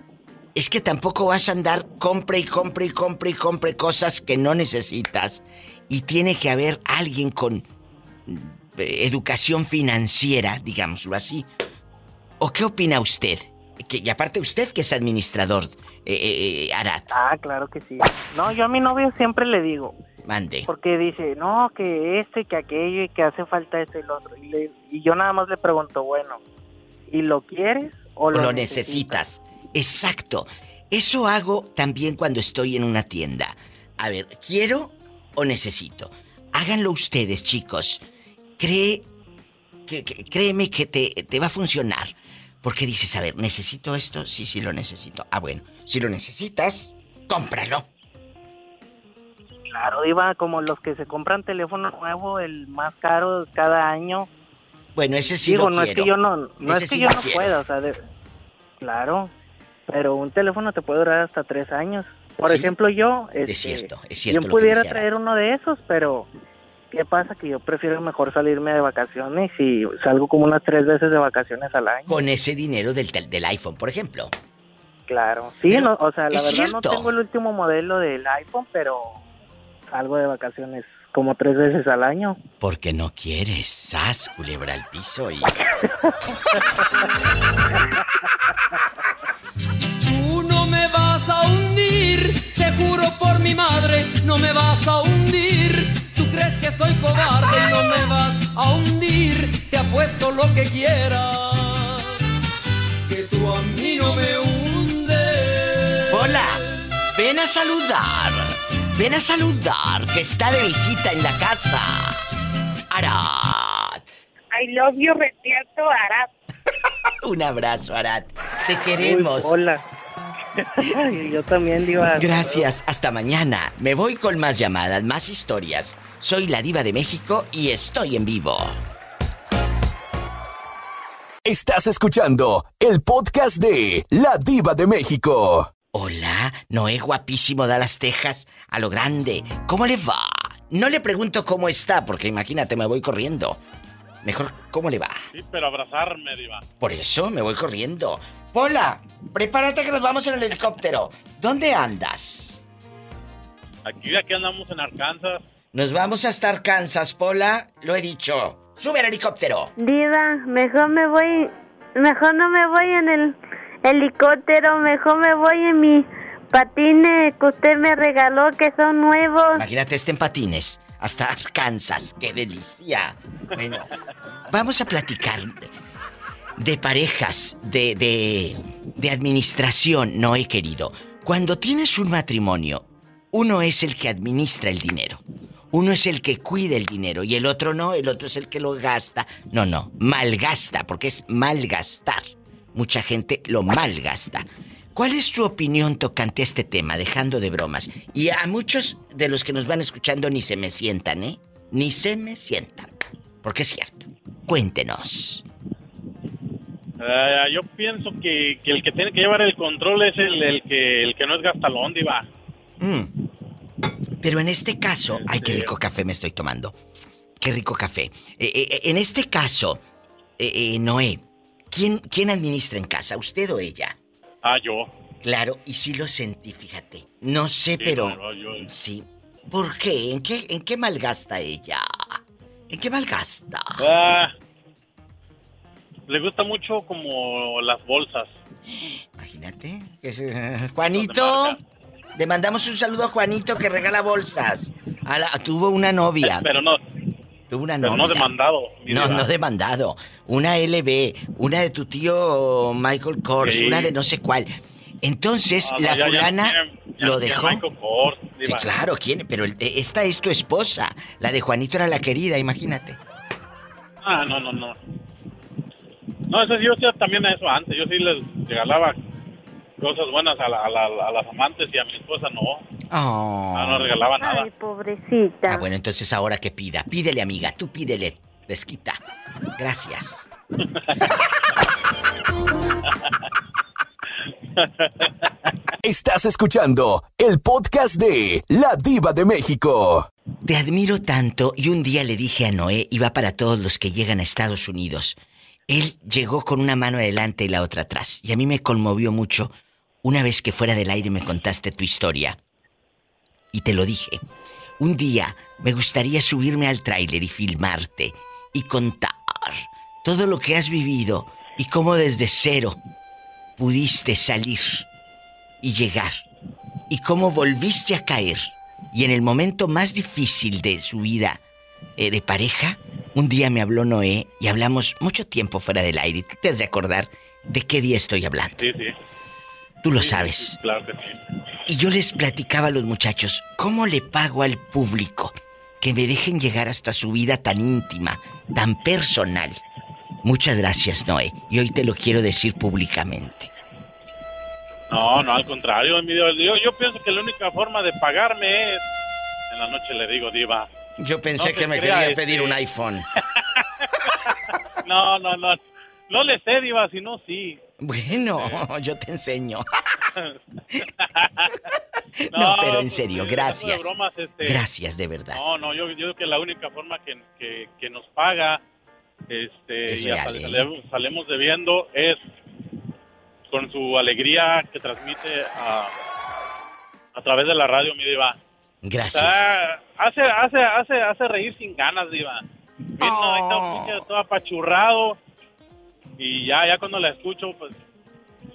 Es que tampoco vas a andar compre y compre y compre y compre cosas que no necesitas. Y tiene que haber alguien con educación financiera, digámoslo así. ¿O qué opina usted? Que, y aparte usted que es administrador, eh, eh, eh, Arat. Ah, claro que sí. No, yo a mi novio siempre le digo. Mande. Porque dice, no, que este, que aquello y que hace falta esto y lo otro. Y, yo nada más le pregunto, bueno, ¿y lo quieres o lo, necesitas? Exacto. Eso hago también cuando estoy en una tienda. A ver, ¿quiero o necesito? Háganlo ustedes, chicos cree, que, créeme que te, te va a funcionar. Porque dices, a ver, ¿necesito esto? Sí, sí lo necesito. Ah, bueno, si lo necesitas, cómpralo. Claro, iba como los que se compran teléfono nuevo, el más caro cada año. Bueno, ese sí Digo, lo no quiero. es que yo no, no Ese es que sí yo no quiero. pueda, o sea, de- claro, pero un teléfono te puede durar hasta tres años. Por Sí. ejemplo, yo, Es este, cierto, es cierto yo pudiera traer uno de esos, pero ¿qué pasa? Que yo prefiero mejor salirme de vacaciones y salgo como unas tres veces de vacaciones al año. Con ese dinero del, del iPhone, por ejemplo. Claro, sí, no, o sea, la verdad cierto. no tengo el último modelo del iPhone, pero salgo de vacaciones como tres veces al año. Porque no quieres. Sas, culebra al piso y. Tú no me vas a hundir, te juro por mi madre, no me vas a hundir. Crees que soy cobarde y no me vas a hundir, te apuesto lo que quieras, que tú a mí no me hundes. Hola, ven a saludar. Ven a saludar, que está de visita en la casa. Arat. I love you, Retierto Arat. Un abrazo, Arat. Te queremos. Uy, hola. Yo también, Diva. Gracias, hasta mañana. Me voy con más llamadas, más historias. Soy la diva de México y estoy en vivo. Estás escuchando el podcast de La Diva de México. Hola, Noé guapísimo Dallas, Texas, a lo grande. ¿Cómo le va? No le pregunto cómo está, porque imagínate, me voy corriendo. Mejor, ¿cómo le va? Sí, pero abrazarme, Diva. Por eso me voy corriendo. Hola, prepárate que nos vamos en el helicóptero. ¿Dónde andas? Aquí, aquí andamos en Arkansas. Nos vamos hasta Arkansas, Pola. Lo he dicho. Sube al helicóptero. Diva, mejor me voy, mejor no me voy en el helicóptero, mejor me voy en mi patines que usted me regaló que son nuevos. Imagínate este en patines. Hasta Arkansas. ¡Qué delicia! Bueno, vamos a platicar de parejas, de, de, de administración, no he querido. Cuando tienes un matrimonio, uno es el que administra el dinero. Uno es el que cuida el dinero y el otro no, el otro es el que lo gasta. No, no, malgasta, porque es malgastar. Mucha gente lo malgasta. ¿Cuál es tu opinión tocante a este tema, dejando de bromas? Y a muchos de los que nos van escuchando ni se me sientan, ¿eh? Ni se me sientan. Porque es cierto. Cuéntenos. Eh, yo pienso que, que el que tiene que llevar el control es el, el que el que no es gastalón, Diva. Mm. Pero en este caso, ay, qué rico café me estoy tomando. Qué rico café. Eh, eh, en este caso, eh, eh, Noé, ¿quién, ¿quién administra en casa, usted o ella? Ah, yo. Claro, y sí lo sentí, fíjate. No sé, pero... claro, yo- Sí. ¿Por qué? ¿En qué, en qué malgasta ella? ¿En qué malgasta? Ah, le gusta mucho como las bolsas. Imagínate. es, eh, Juanito, le mandamos un saludo a Juanito que regala bolsas. A la- tuvo una novia. Pero no, Tuvo una pero novia. no demandado. No, no demandado. Una LB, una de tu tío Michael Kors, Sí. una de no sé cuál. Entonces, Ah, la ya- fulana ya- ya lo dejó. Michael Kors, Sí, claro, ¿quién? Pero el- esta es tu esposa. La de Juanito era la querida, imagínate. Ah, no, no, no. No, eso sí, yo hacía también eso antes. Yo sí les regalaba cosas buenas a, la- a la- a las amantes y a mi esposa no. Oh. No, no regalaba nada. Ay, pobrecita. Ah, bueno, entonces ahora que pida. Pídele, amiga. Tú pídele. Desquita. Gracias. Estás escuchando el podcast de La Diva de México. Te admiro tanto y un día le dije a Noé, y va para todos los que llegan a Estados Unidos. Él llegó con una mano adelante y la otra atrás. Y a mí me conmovió mucho una vez que fuera del aire me contaste tu historia. Y te lo dije. Un día me gustaría subirme al tráiler y filmarte y contar todo lo que has vivido y cómo desde cero pudiste salir y llegar y cómo volviste a caer y en el momento más difícil de su vida eh, de pareja, un día me habló Noé y hablamos mucho tiempo fuera del aire. ¿Tú te has de acordar de qué día estoy hablando? Sí, sí. Tú lo sabes. Claro que sí. Y yo les platicaba a los muchachos, ¿cómo le pago al público que me dejen llegar hasta su vida tan íntima, tan personal? Muchas gracias, Noé. Y hoy te lo quiero decir públicamente. No, no, al contrario, mi. Yo, yo pienso que la única forma de pagarme es... En la noche le digo, Diva. Yo pensé No que me quería pedir este- un iPhone. No, no, no. No le sé, Diva, si no, sí. Bueno, yo te enseño. No, No, pero en pues, serio, eh, gracias. de bromas, este, Gracias, de verdad. No, no, yo, yo creo que la única forma que, que, que nos paga este, Es y hasta real, ¿eh? salemos, salemos debiendo es con su alegría que transmite a, a través de la radio, mi diva. Gracias. O sea, hace, hace, hace, hace reír sin ganas, diva. Viene Oh. ahí todo, pinche, todo apachurrado y ya, ya cuando la escucho, pues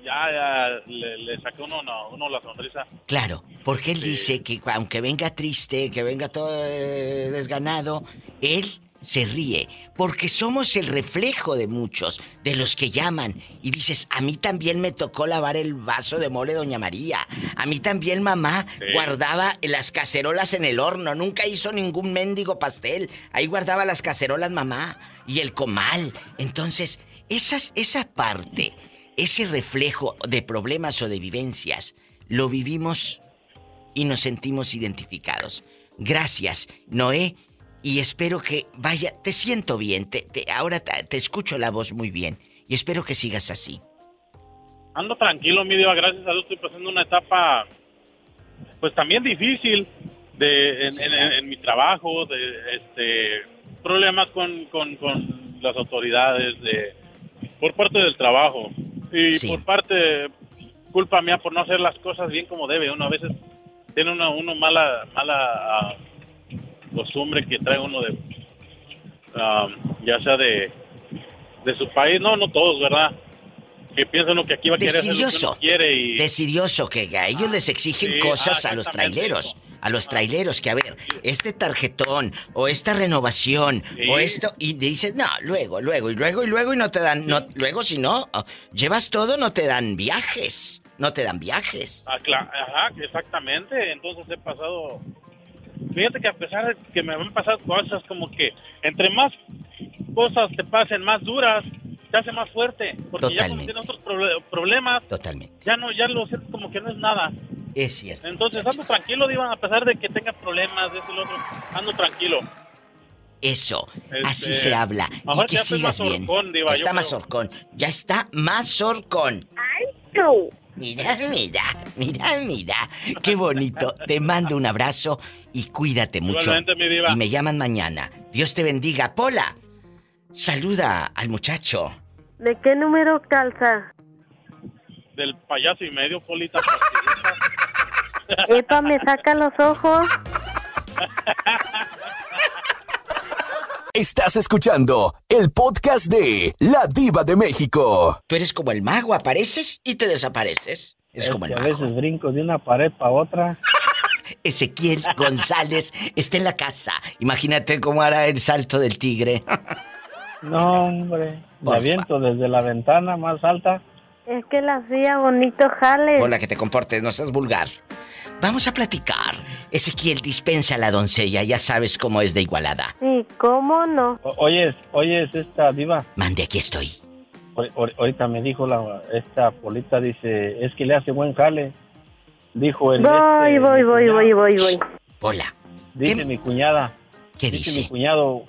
ya, ya le, le saca uno, no, uno la sonrisa. Claro, porque él dice que aunque venga triste, que venga todo eh, desganado, él se ríe, porque somos el reflejo de muchos, de los que llaman. Y dices, a mí también me tocó lavar el vaso de mole Doña María, a mí también mamá Sí. guardaba las cacerolas en el horno, nunca hizo ningún mendigo pastel, ahí guardaba las cacerolas mamá y el comal, entonces esas, esa parte, ese reflejo de problemas o de vivencias, lo vivimos y nos sentimos identificados. Gracias, Noé, y espero que vaya, te siento bien, te, te- ahora te, te escucho la voz muy bien y espero que sigas así. Ando tranquilo, mi diva, gracias a Dios estoy pasando una etapa, pues también difícil de en, en- en- en mi trabajo, de este problemas con, con, con las autoridades, de por parte del trabajo y Sí. por parte culpa mía por no hacer las cosas bien como debe. Uno a veces tiene uno, uno mala mala costumbre que trae uno de ah, ya sea de de su país, no, no todos, ¿verdad? Que piensa uno que aquí va a querer hacer lo que Decidioso. uno quiere y Decidioso, que a ellos les exigen sí, cosas ah, a los traileros. A los traileros, que a ver, este tarjetón, o esta renovación, Sí. o esto, y dices, no, luego, luego, y luego, y luego, y no te dan, no, luego si no, oh, llevas todo, no te dan viajes, no te dan viajes. Ah, ajá, exactamente. Entonces he pasado. Fíjate que a pesar de que me han pasado cosas como que entre más cosas te pasen más duras, te hace más fuerte. Porque ya cuando Totalmente. tienes otros proble- problemas, Totalmente. ya no, ya lo sientes como que no es nada. Es cierto. Entonces ando tranquilo, Diva, a pesar de que tenga problemas de este y lo otro, ando tranquilo. Eso, así Este, se habla. Y ahora que sigas más bien. Diva, ya está más horcón. Ya está más horcón. No. Mira, mira, mira, mira. Qué bonito. Te mando un abrazo y cuídate mucho. Mi diva. Y me llaman mañana. Dios te bendiga. Pola, saluda al muchacho. ¿De qué número calza? Del payaso y medio, Polita. Epa, me saca los ojos. Estás escuchando el podcast de La Diva de México. Tú eres como el mago, apareces y te desapareces. Es como el que a mago. veces brinco de una pared para otra. Ezequiel González está en la casa. Imagínate cómo hará el salto del tigre. No, hombre. Me Porfa. aviento desde la ventana más alta. Es que la hacía bonito jale. Hola, que te comportes, no seas vulgar. Vamos a platicar. Ezequiel dispensa a la doncella, ya sabes cómo es de igualada. Sí, ¿cómo no? O- oyes, oyes esta diva. Mande, aquí estoy. O- ahorita me dijo la, esta polita, dice, es que le hace buen jale. Dijo el... Voy, este, voy, voy, voy, voy, voy. Hola. Dice mi cuñada. ¿Qué dice? dice? mi cuñado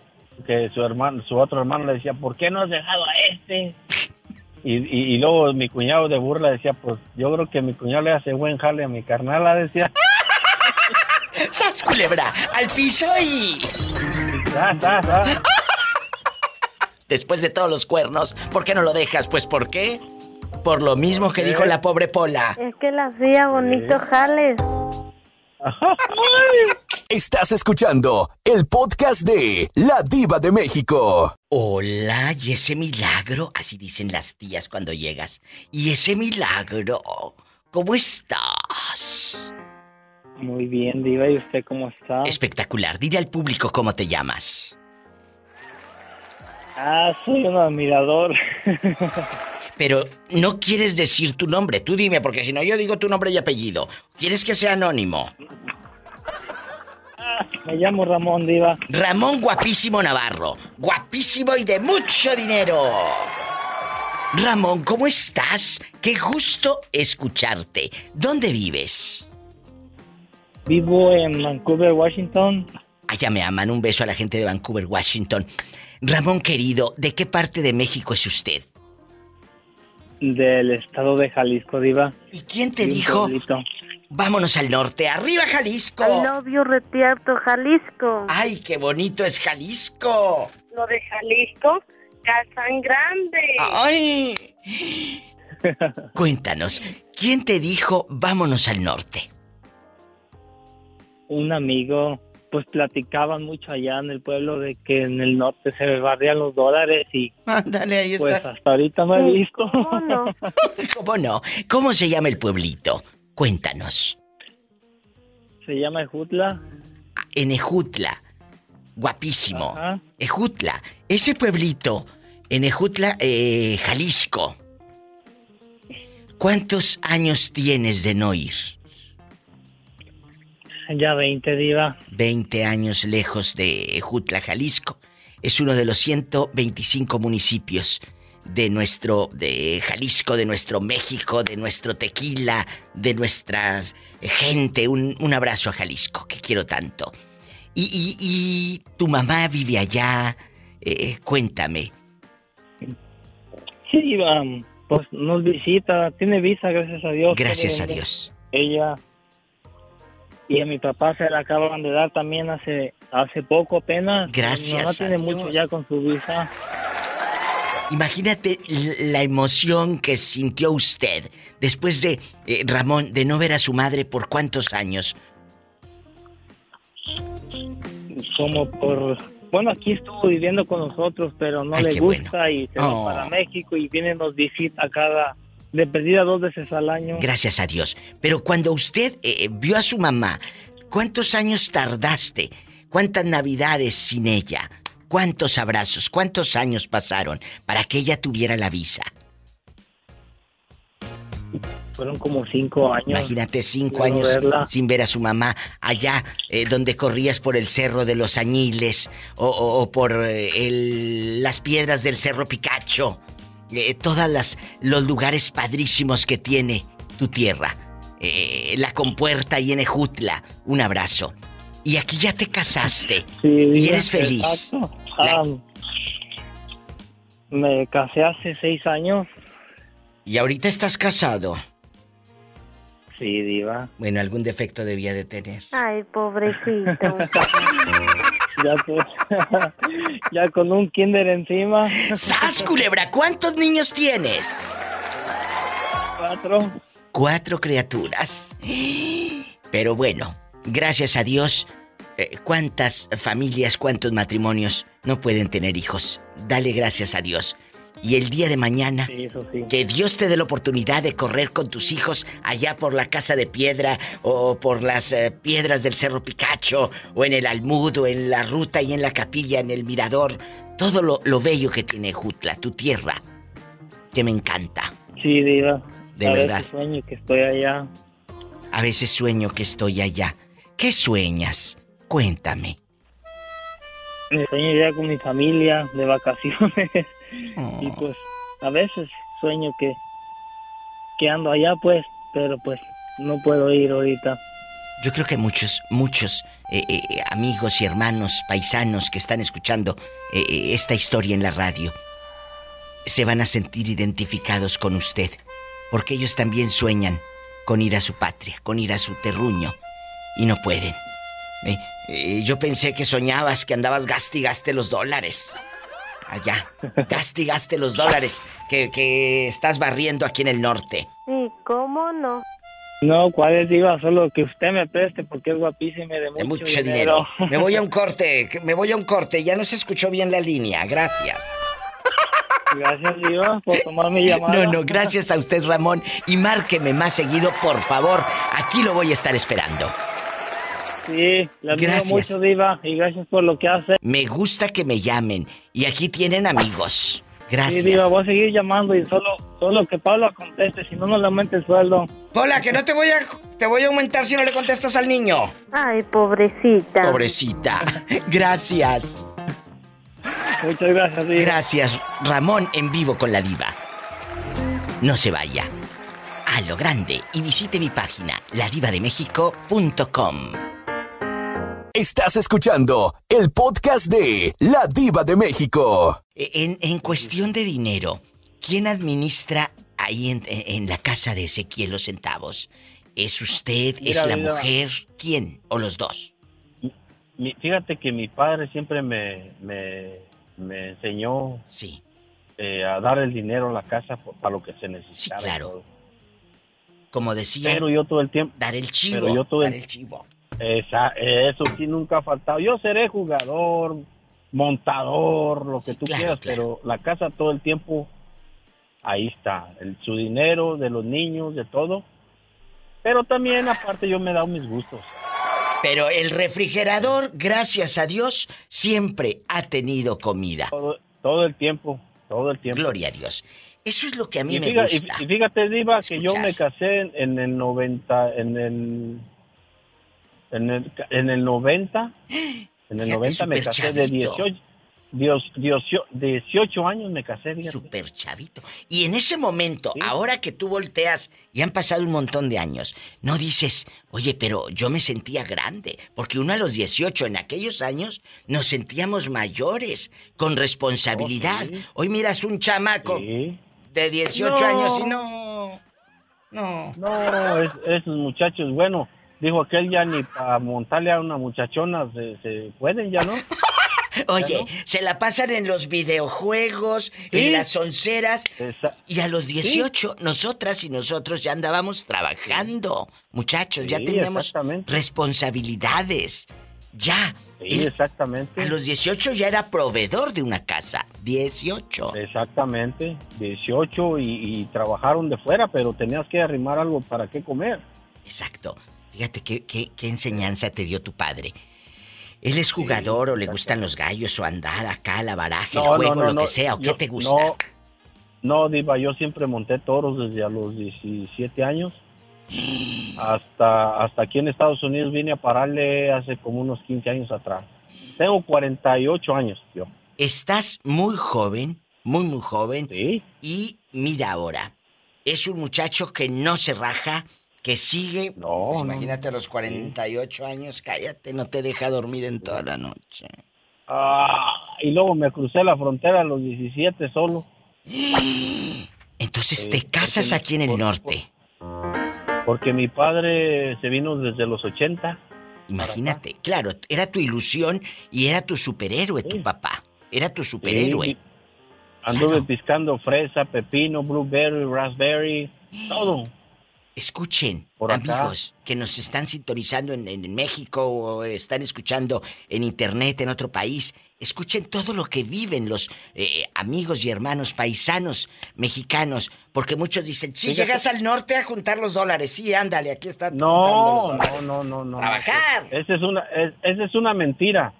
que su hermano, su otro hermano le decía, ¿por qué no has dejado a este? Y, y, y luego mi cuñado de burla decía, pues yo creo que mi cuñado le hace buen jale a mi carnala, decía. ¡Sas, culebra! ¡Al piso y... Da, da, da. Después de todos los cuernos, ¿por qué no lo dejas? Pues ¿por qué? Por lo mismo que dijo la pobre Pola. Es que la hacía bonito jale. Estás escuchando el podcast de La Diva de México. Hola, y ese milagro, así dicen las tías cuando llegas. Y ese milagro, ¿cómo estás? Muy bien, Diva, ¿y usted cómo está? Espectacular. Dile al público cómo te llamas. Ah, soy un admirador. Pero no quieres decir tu nombre. Tú dime, porque si no yo digo tu nombre y apellido. ¿Quieres que sea anónimo? Me llamo Ramón, Diva. Ramón Guapísimo Navarro. Guapísimo y de mucho dinero. Ramón, ¿cómo estás? Qué gusto escucharte. ¿Dónde vives? Vivo en Vancouver, Washington. Allá me aman. Un beso a la gente de Vancouver, Washington. Ramón querido, ¿de qué parte de México es usted? Del estado de Jalisco, Diva. ¿Y quién te dijo? Vámonos al norte. ¡Arriba, Jalisco! I love you, Retiarto, Jalisco. ¡Ay, qué bonito es Jalisco! Lo de Jalisco, Casan Grande. ¡Ay! Cuéntanos, ¿quién te dijo vámonos al norte? Un amigo, pues platicaban mucho allá en el pueblo de que en el norte se barrían los dólares y... Ándale, ahí Pues está. hasta ahorita no he visto. ¿Cómo no? ¿Cómo no? ¿Cómo se llama el pueblito? Cuéntanos. Se llama Ejutla. En Ejutla. Guapísimo. Ajá. Ejutla. Ese pueblito, en Ejutla, eh, Jalisco. ¿Cuántos años tienes de no ir? Ya 20, Diva. 20 años lejos de Ejutla, Jalisco. Es uno de los 125 municipios de nuestro de Jalisco, de nuestro México, de nuestro tequila, de nuestra gente. Un, un abrazo a Jalisco, que quiero tanto. Y, y- y tu mamá vive allá. Eh, cuéntame. Sí, Diva. Pues nos visita. Tiene visa, gracias a Dios. Gracias a Dios. Ella y a mi papá se la acaban de dar también hace hace poco apenas. Gracias No, tiene mucho ya con su visa. Imagínate la emoción que sintió usted después de, eh, Ramón, de no ver a su madre por cuántos años. Como por... Bueno, aquí estuvo viviendo con nosotros, pero no Ay, le gusta bueno. y se va Oh. para México y viene nos visita cada... De perdida dos veces al año. Gracias a Dios. Pero cuando usted eh, vio a su mamá, ¿cuántos años tardaste? ¿Cuántas navidades sin ella? ¿Cuántos abrazos? ¿Cuántos años pasaron para que ella tuviera la visa? Fueron como cinco años. Imagínate cinco años verla. sin ver a su mamá allá eh, donde corrías por el cerro de los Añiles o, o- o por eh, el- las piedras del cerro Picacho, eh, todas las los lugares padrísimos que tiene tu tierra, Eh, la compuerta y en Ejutla, un abrazo. Y aquí ya te casaste y eres feliz. Exacto. Ah, me casé hace seis años. Y ahorita estás casado. Sí, diva. Bueno, algún defecto debía de tener. Ay, pobrecito. ya, pues, ya con un kinder encima. ¡Sas, culebra! ¿Cuántos niños tienes? Cuatro. Cuatro criaturas. Pero bueno, gracias a Dios, eh, ¿cuántas familias, cuántos matrimonios no pueden tener hijos? Dale gracias a Dios. Y el día de mañana, Sí, eso sí. que Dios te dé la oportunidad de correr con tus hijos allá por la casa de piedra o por las eh, piedras del Cerro Picacho o en el Almud o en la ruta y en la capilla, en el mirador. Todo lo, lo bello que tiene Jutla, tu tierra, que me encanta. Sí, diva. De a veces verdad. sueño que estoy allá. A veces sueño que estoy allá. ¿Qué sueñas? Cuéntame. Me sueño ya con mi familia de vacaciones. Oh. Y pues a veces sueño que, que ando allá pues, pero pues no puedo ir ahorita. Yo creo que muchos, muchos eh, eh, amigos y hermanos paisanos que están escuchando eh, esta historia en la radio se van a sentir identificados con usted, porque ellos también sueñan con ir a su patria, con ir a su terruño, y no pueden. Yo pensé que soñabas que andabas gaste y gaste los dólares. Allá, gaste y gaste los dólares que, que estás barriendo aquí en el norte. Sí, ¿cómo no? No, ¿cuál es diva? Solo que usted me preste porque es guapísima y de mucho, De mucho dinero. Me voy a un corte, me voy a un corte. Ya no se escuchó bien la línea. Gracias. Gracias, Diva, por tomar mi llamada. No, no, gracias a usted, Ramón. Y márqueme más seguido, por favor. Aquí lo voy a estar esperando. Sí, la Gracias. mucho, Diva, y gracias por lo que hace. Me gusta que me llamen. Y aquí tienen amigos. Gracias. Sí, Diva, voy a seguir llamando y solo, solo que Paula conteste, si no, no le aumente el sueldo. Hola, que no te voy a te voy a aumentar si no le contestas al niño. Ay, pobrecita. Pobrecita. Gracias. Muchas gracias, Diva. Gracias, Ramón en vivo con la diva. No se vaya. A lo grande y visite mi página, ladivademéxico.com. Estás escuchando el podcast de La Diva de México. En, en cuestión de dinero, ¿quién administra ahí en, en la casa de Ezequiel los centavos? ¿Es usted? Mira, ¿Es la mujer? ¿Quién? ¿O los dos? Mi- fíjate que mi padre siempre me, me, me enseñó sí. eh, a dar el dinero a la casa por- para lo que se necesitaba. claro. Como decía. Pero yo todo el tiempo. Dar el chivo. Pero yo todo dar el- el chivo. Esa- eso sí nunca ha faltado. Yo seré jugador, montador, lo que tú claro, quieras, claro. pero la casa todo el tiempo ahí está, el, su dinero de los niños, de todo. Pero también aparte yo me he dado mis gustos. Pero el refrigerador, gracias a Dios, siempre ha tenido comida. Todo, todo el tiempo, todo el tiempo. Gloria a Dios. Eso es lo que a mí y, me fíjate, y- gusta. y fíjate, Diva, que yo me casé en, en el 90, en el, en el, en el 90, en el Fíjate, 90 me casé de chavito. 18, Dios, 18, 18 años me casé, fíjate. Súper chavito. Y en ese momento, ahora que tú volteas y han pasado un montón de años, no dices, oye, pero yo me sentía grande. Porque uno a los 18, en aquellos años, nos sentíamos mayores, con responsabilidad. Oh, sí. Hoy miras un chamaco Sí. de 18 No. años y no. No. No, es- esos muchachos, bueno, dijo aquel ya ni para montarle a una muchachona se, se pueden ya, ¿no? Oye, se la pasan en los videojuegos, en las onceras. Y a los 18, nosotras y nosotros ya andábamos trabajando. Muchachos, ya teníamos responsabilidades. Ya. Sí, El- exactamente. a los 18 ya era proveedor de una casa. 18. Exactamente, 18 y, y trabajaron de fuera, pero tenías que arrimar algo para qué comer. Exacto. Fíjate qué, qué- qué enseñanza te dio tu padre. ¿Él es jugador o le gustan los gallos o andar acá, la baraja, el juego, lo que sea? ¿O qué te gusta? No, no, Diva, yo siempre monté toros desde a los 17 años. Hasta, hasta aquí en Estados Unidos vine a pararle hace como unos 15 años atrás. Tengo 48 años, yo. Estás muy joven, muy, muy joven. Sí. Y mira ahora, es un muchacho que no se raja, que sigue. No. Pues no, imagínate a los 48 años, cállate, no te deja dormir en toda la noche. Ah, y luego me crucé la frontera a los 17 solo. Entonces Eh, te casas porque- aquí en el por- norte. Porque mi padre se vino desde los 80. Imagínate, claro, era tu ilusión y era tu superhéroe, tu papá. Era tu superhéroe. Sí, Anduve piscando fresa, pepino, blueberry, raspberry, todo. Escuchen, Por amigos que nos están sintonizando en, en México o están escuchando en internet en otro país, escuchen todo lo que viven los eh, amigos y hermanos paisanos mexicanos, porque muchos dicen, si llegas al norte a juntar los dólares, sí, ándale, aquí está. No, no, no, no, no. Trabajar. Esa es una, es- esa es una mentira.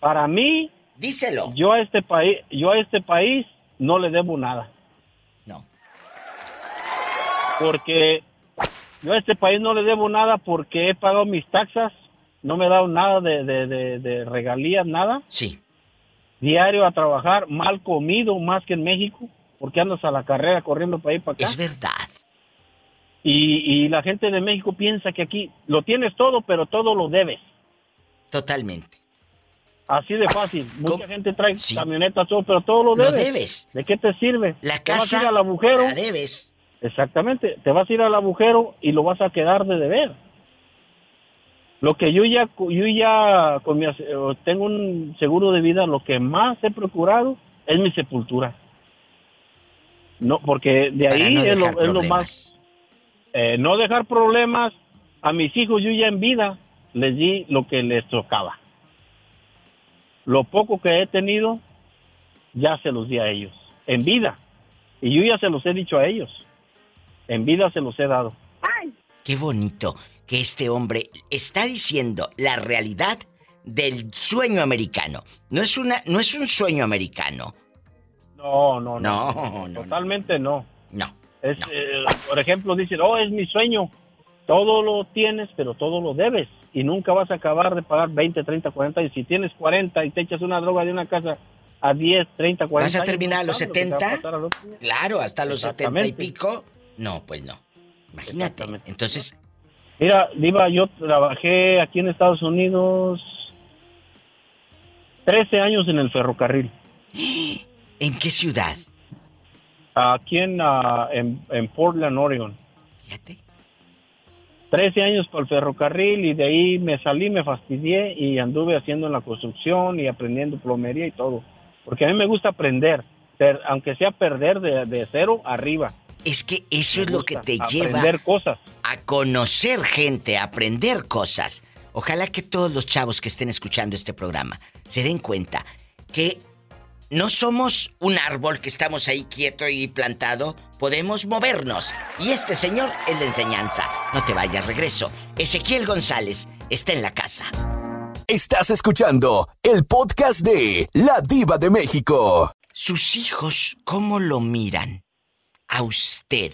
Para mí, díselo. Yo a este país, yo a este país no le debo nada. No. Porque yo a este país no le debo nada porque he pagado mis taxas, no me he dado nada de, de, de- de regalías, nada. Sí. Diario a trabajar, mal comido más que en México, porque andas a la carrera corriendo para ir para acá. Es verdad. Y, y la gente de México piensa que aquí lo tienes todo, pero todo lo debes. Totalmente. Así de fácil. Mucha gente trae camionetas, todo, pero todo lo Lo debes. debes. ¿De qué te sirve? La Te vas a ir casa al agujero. la debes. Exactamente. Te vas a ir al agujero y lo vas a quedar de deber. Lo que yo ya, yo ya con mi, tengo un seguro de vida, lo que más he procurado es mi sepultura. No, porque de ahí no es, lo, es más. eh, no dejar problemas. A mis hijos yo ya en vida les di lo que les tocaba. Lo poco que he tenido, ya se los di a ellos. En vida. Y yo ya se los he dicho a ellos. En vida se los he dado. Qué bonito que este hombre está diciendo la realidad del sueño americano. No es una, no es un sueño americano. No, no, no. No, no, Totalmente no. No. Es, eh, por ejemplo, dicen, oh, es mi sueño. Todo lo tienes, pero todo lo debes. Y nunca vas a acabar de pagar 20, 30, 40. Y si tienes 40 y te echas una droga de una casa a 10, 30, 40 ¿Vas a años, terminar a los sabes lo que te va a 70? pasar al otro día. Claro, hasta los 70 y pico. No, pues no. Imagínate. Entonces, Mira, Diva, yo trabajé aquí en Estados Unidos 13 años en el ferrocarril. ¿en qué ciudad? Aquí en, ah, en, en Portland, Oregon. Fíjate. 13 años por el ferrocarril y de ahí me salí, me fastidié y anduve haciendo en la construcción y aprendiendo plomería y todo. Porque a mí me gusta aprender, aunque sea perder de, de cero arriba. Es que eso Me es lo que te lleva aprender cosas. a conocer gente, a aprender cosas. Ojalá que todos los chavos que estén escuchando este programa se den cuenta que no somos un árbol que estamos ahí quieto y plantado, podemos movernos. Y este señor es de enseñanza. No te vayas, regreso. Ezequiel González está en la casa. Estás escuchando el podcast de La Diva de México. Sus hijos, ¿cómo lo miran a usted?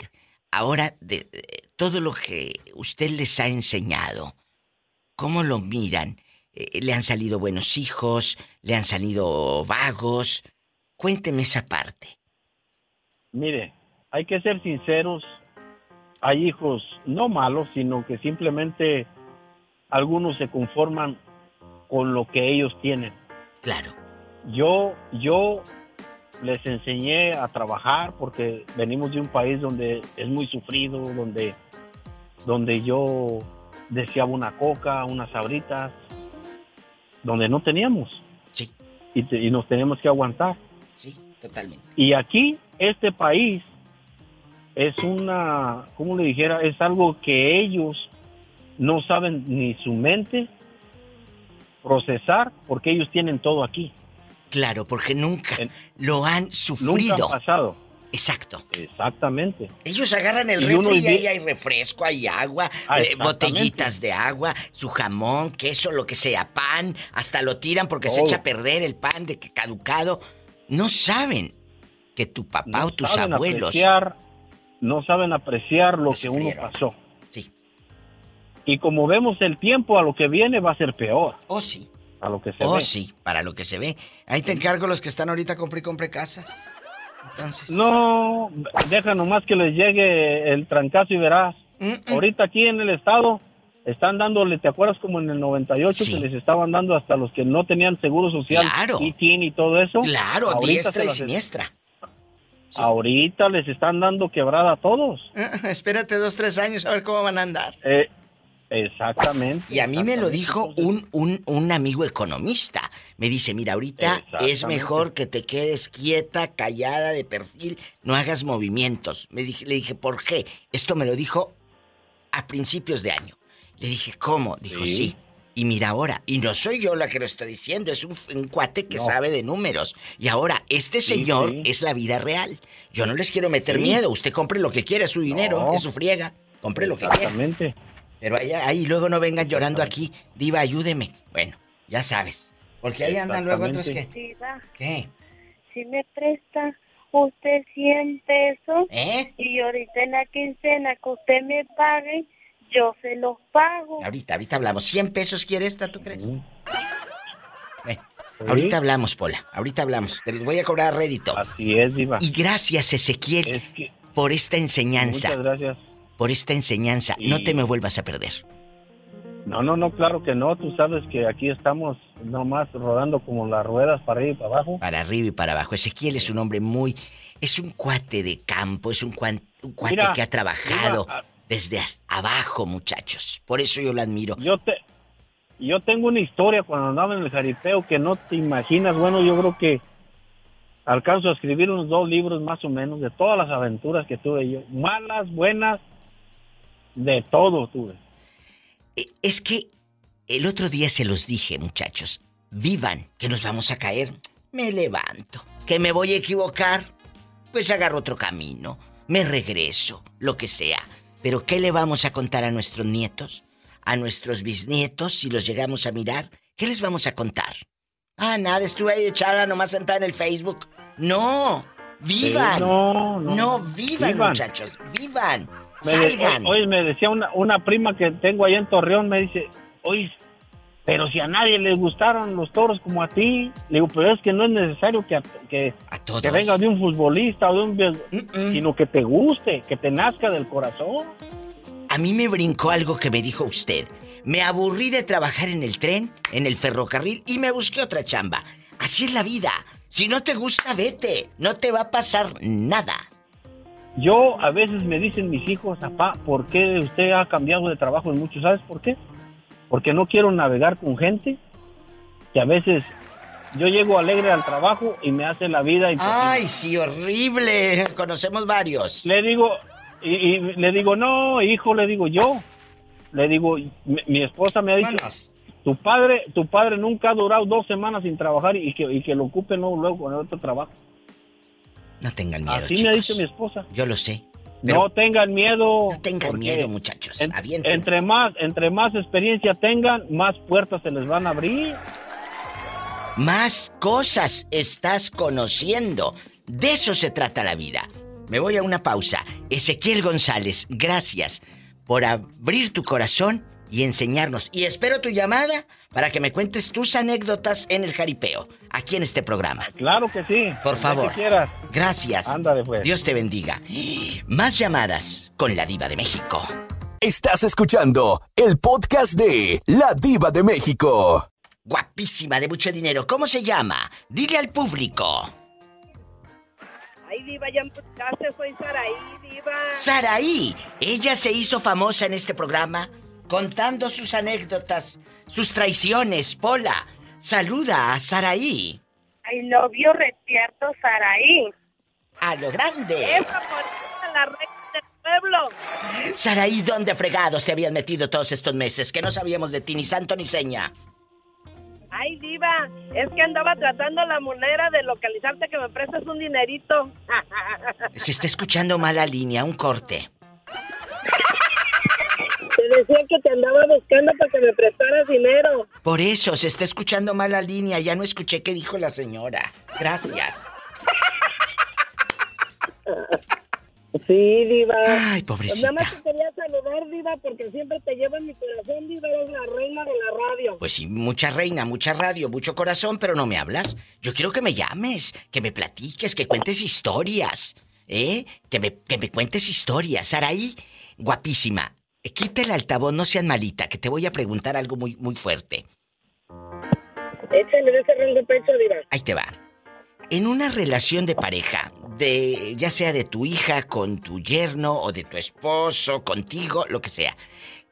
Ahora, de, de todo lo que usted les ha enseñado, ¿cómo lo miran? Eh, ¿Le han salido buenos hijos? ¿Le han salido vagos? Cuénteme esa parte. Mire, hay que ser sinceros. Hay hijos no malos, sino que simplemente algunos se conforman con lo que ellos tienen. Claro. Yo, yo les enseñé a trabajar porque venimos de un país donde es muy sufrido, donde, donde yo deseaba una coca, unas sabritas, donde no teníamos. Sí. Y, te- y nos teníamos que aguantar. Sí, totalmente. Y aquí, este país es una, ¿cómo le dijera? Es algo que ellos no saben ni su mente procesar porque ellos tienen todo aquí. Claro, porque nunca lo han Nunca sufrido. han pasado. Exacto. Exactamente. Ellos agarran el Y refri y ahí hay refresco, hay agua, Ah, eh, botellitas de agua, su jamón, queso, lo que sea, pan, hasta lo tiran porque se echa a perder el pan de que caducado. No saben que tu papá o tus saben abuelos apreciar, no saben apreciar lo que uno pasó. Sí. Y como vemos el tiempo a lo que viene va a ser peor. Oh, sí. A lo que se Oh, ve. sí, para lo que se ve. Ahí te encargo los que están ahorita compré y compré casas. Entonces. No, deja nomás que les llegue el trancazo y verás. Ahorita aquí en el estado están dándole, ¿te acuerdas como en el 98 que les estaban dando hasta los que no tenían seguro social Claro. y TIN y todo eso? Claro, Ahorita diestra y las- siniestra. Ahorita les están dando quebrada a todos. Espérate dos, tres años a ver cómo van a andar. Eh, exactamente. Y a mí me lo dijo un, un, un amigo economista. Me dice, mira, ahorita es mejor que te quedes quieta, callada, de perfil, no hagas movimientos. Me dije, le dije, ¿por qué? Esto me lo dijo a principios de año. Le dije, ¿cómo? Dijo, sí. Sí. Y mira ahora, y no soy yo la que lo está diciendo, es un, un cuate que No. sabe de números. Y ahora, este señor sí. es la vida real. Yo no les quiero meter miedo. Usted compre lo que quiera, es su dinero, No. es su friega. Compre lo que quiera. Exactamente. Pero allá, ahí luego no vengan llorando aquí. Diva, ayúdeme. Bueno, ya sabes. Porque ahí andan luego otros que... Diva, ¿Qué? si me presta usted 100 pesos ¿Eh? y ahorita en la quincena que usted me pague, yo se los pago. Ahorita, ahorita hablamos. ¿100 pesos quiere esta, tú crees? Bueno, ahorita hablamos, Pola. Ahorita hablamos. Te los voy a cobrar a rédito. Así es, Diva. Y gracias, Ezequiel, por esta enseñanza. Muchas gracias. Por esta enseñanza. No te me vuelvas a perder. No, no, no, claro que no. Tú sabes que aquí estamos nomás rodando como las ruedas para arriba y para abajo. Para arriba y para abajo. Ezequiel es un hombre muy... Es un cuate de campo, es un, cuan- un cuate Mira, que ha trabajado mira, desde abajo, muchachos. Por eso yo lo admiro. Yo te, yo tengo una historia cuando andaba en el jaripeo que no te imaginas. Bueno, yo creo que alcanzo a escribir unos dos libros más o menos de todas las aventuras que tuve yo. Malas, buenas, de todo tuve. Eh, Es que el otro día se los dije, muchachos. Vivan, que nos vamos a caer. Me levanto. ¿Que me voy a equivocar? Pues agarro otro camino. Me regreso, lo que sea. Pero ¿qué le vamos a contar a nuestros nietos? ¿A nuestros bisnietos si los llegamos a mirar? ¿Qué les vamos a contar? Ah, nada, estuve ahí echada nomás sentada en el Facebook. No, Vivan. Sí, no, no. No, vivan, Vivan. muchachos. Vivan. Salgan. oye, me decía una, una prima que tengo allá en Torreón, me dice, oye, pero si a nadie les gustaron los toros como a ti, le digo, pero es que no es necesario que, a- que, que venga de un futbolista o de un... sino que te guste, que te nazca del corazón. A mí me brincó algo que me dijo usted. Me aburrí de trabajar en el tren, en el ferrocarril y me busqué otra chamba. Así es la vida. Si no te gusta, vete. No te va a pasar nada. Yo a veces me dicen mis hijos, papá, ¿por qué usted ha cambiado de trabajo en mucho? ¿Sabes por qué? Porque no quiero navegar con gente que a veces yo llego alegre al trabajo y me hace la vida imposible. Ay, sí, horrible. Conocemos varios. Le digo, y, y le digo, no, hijo, le digo yo. Le digo, mi, mi esposa me ha dicho, tu padre, tu padre nunca ha durado dos semanas sin trabajar y que, y que lo ocupe luego con el otro trabajo. No tengan miedo, Así me ha dicho mi esposa. Yo lo sé. no tengan miedo. No tengan miedo, muchachos. en- entre más, entre más experiencia tengan, más puertas se les van a abrir. Más cosas estás conociendo. De eso se trata la vida. Me voy a una pausa. Ezequiel González, gracias por abrir tu corazón y enseñarnos. Y espero tu llamada para que me cuentes tus anécdotas en el jaripeo, aquí en este programa. Claro que sí. Por favor. que quieras. Gracias. Ándale, pues. Dios te bendiga. Más llamadas con la diva de México. Estás escuchando el podcast de La Diva de México. Guapísima, de mucho dinero. ¿Cómo se llama? Dile al público. Ay, Diva, ya me buscaste, soy Saraí, Diva. Saraí, ella se hizo famosa en este programa contando sus anécdotas, sus traiciones. Pola, saluda a Saraí. Ay, novio retierto, Saraí. A lo grande. Esa por la reina del pueblo. Saraí, ¿dónde fregados te habían metido todos estos meses? Que no sabíamos de ti ni santo ni seña. Ay, Diva, es que andaba tratando la manera de localizarte que me prestes un dinerito. Se está escuchando mala línea, un corte. Decía que te andaba buscando para que me prestaras dinero. Por eso se está escuchando mala línea. Ya no escuché qué dijo la señora. Gracias. Sí, Diva. Ay, Pues pobrecita. nada más te quería saludar, Diva, porque siempre te llevo en mi corazón, Diva, eres la reina de la radio. Pues sí, mucha reina, mucha radio, mucho corazón, pero no me hablas. Yo quiero que me llames, que me platiques, que cuentes historias. ¿Eh? Que me, que me cuentes historias. Saraí, guapísima. Quita el altavoz, no seas malita, que te voy a preguntar algo muy, muy fuerte. Échale de ese rango pecho, Diva. Ahí te va. En una relación de pareja, de ya sea de tu hija con tu yerno o de tu esposo, contigo, lo que sea,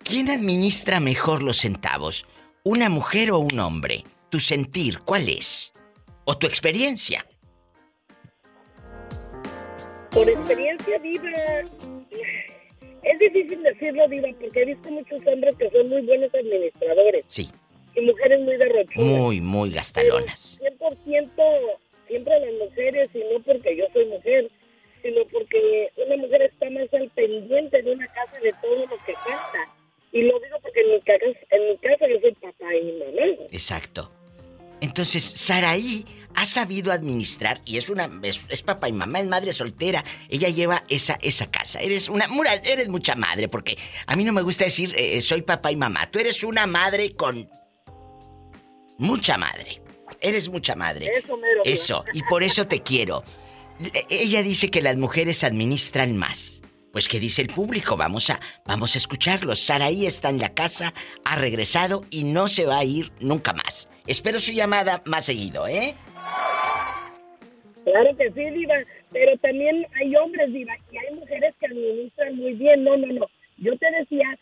¿quién administra mejor los centavos? ¿Una mujer o un hombre? ¿Tu sentir cuál es? ¿O tu experiencia? Por experiencia, Diva, es difícil decirlo, Diva, porque he visto muchos hombres que son muy buenos administradores. Sí. Y mujeres muy derrochudas. Muy, muy gastalonas. 100% siempre las mujeres, y no porque yo soy mujer, sino porque una mujer está más al pendiente de una casa de todo lo que falta. Y lo digo porque en mi casa, en mi casa yo soy papá y mamá. Exacto. Entonces, Saraí ha sabido administrar y es una es, es papá y mamá, es madre soltera. Ella lleva esa esa casa. Eres una eres mucha madre porque a mí no me gusta decir eh, soy papá y mamá. Tú eres una madre con mucha madre. Eres mucha madre. Eso, mero. Eso, y por eso te quiero. Ella dice que las mujeres administran más. Pues qué dice el público, vamos a vamos a escucharlo. Saraí está en la casa, ha regresado y no se va a ir nunca más. Espero su llamada más seguido, ¿eh? Claro que sí, Diva, pero también hay hombres, Diva, y hay mujeres que administran muy bien. No, no, no. Yo te decía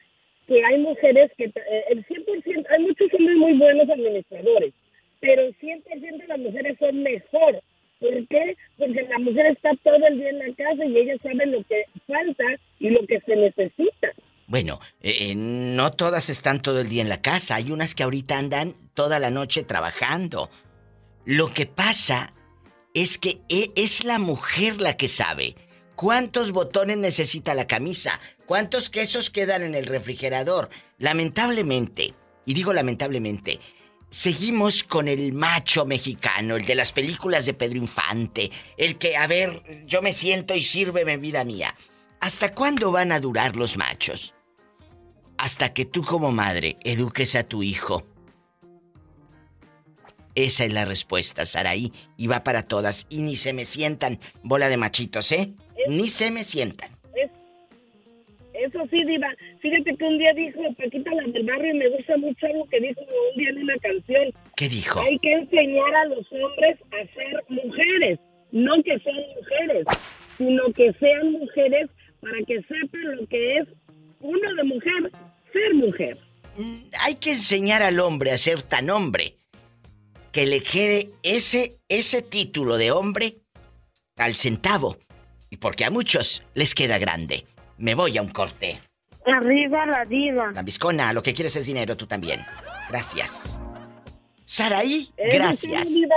que hay mujeres que, eh, el 100%, hay muchos hombres muy buenos administradores, pero el 100% de las mujeres son mejor. ¿Por qué? Porque la mujer está todo el día en la casa y ella sabe lo que falta y lo que se necesita. Bueno, eh, eh, no todas están todo el día en la casa. Hay unas que ahorita andan toda la noche trabajando. Lo que pasa es que e- es la mujer la que sabe cuántos botones necesita la camisa, cuántos quesos quedan en el refrigerador. Lamentablemente, y digo lamentablemente, seguimos con el macho mexicano, el de las películas de Pedro Infante, el que, a ver, yo me siento y sírveme vida mía. ¿Hasta cuándo van a durar los machos? Hasta que tú como madre eduques a tu hijo. Esa es la respuesta, Saraí, y va para todas. Y ni se me sientan bola de machitos, ¿eh? Ni se me sientan. Eso sí, Diva. Fíjate que un día dijo Paquita la del barrio y me gusta mucho algo que dijo un día en una canción. ¿Qué dijo? Hay que enseñar a los hombres a ser mujeres. No que sean mujeres, sino que sean mujeres para que sepan lo que es uno de mujer, ser mujer. Mm, hay que enseñar al hombre a ser tan hombre que le quede ese, ese título de hombre al centavo. Y porque a muchos les queda grande. Me voy a un corte. Arriba la diva. La viscona, lo que quieres es dinero, tú también. Gracias. Saraí, gracias. Divita.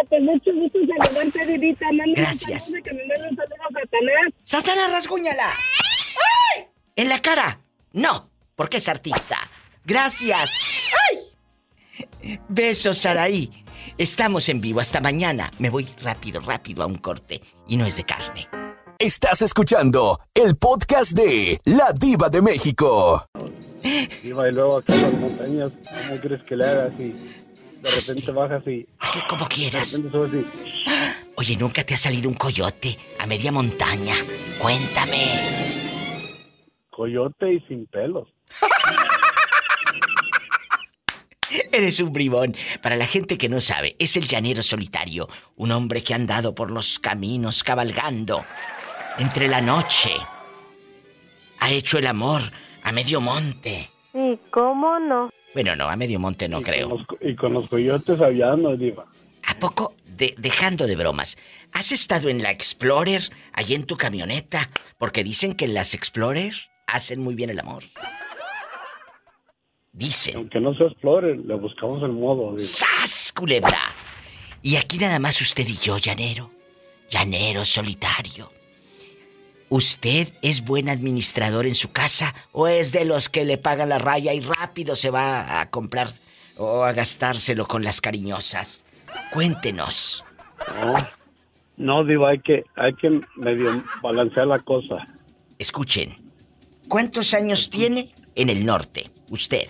Gracias. A Satanás. ¡Satanás, rasguñala! ¿En la cara? No, porque es artista. Gracias. ¡Ay! Besos, Saraí. Estamos en vivo hasta mañana. Me voy rápido, rápido a un corte. Y no es de carne. Estás escuchando el podcast de La Diva de México. Diva, y luego acá en las montañas, ¿cómo quieres que le hagas? Y de repente bajas y... Hazle como quieras. De repente subes y... Oye, ¿nunca te ha salido un coyote a media montaña? Cuéntame. Coyote y sin pelos. Eres un bribón. Para la gente que no sabe, es el llanero solitario, un hombre que ha andado por los caminos cabalgando entre la noche. Ha hecho el amor a medio monte. ¿Y cómo no? Bueno, no, a medio monte no creo. y con los coyotes hablando, Diva. ¿A poco? dejando de bromas. ¿Has estado en la Explorer, allí en tu camioneta? Porque dicen que en las Explorer hacen muy bien el amor. Dicen. Aunque no se Explorer, le buscamos el modo. Diva. ¡Sas, culebra! Y aquí nada más usted y yo, llanero. Llanero solitario. ¿Usted es buen administrador en su casa o es de los que le pagan la raya y rápido se va a comprar o a gastárselo con las cariñosas? Cuéntenos. No, no digo, hay que, hay que medio balancear la cosa. Escuchen, ¿cuántos años tiene en el norte usted?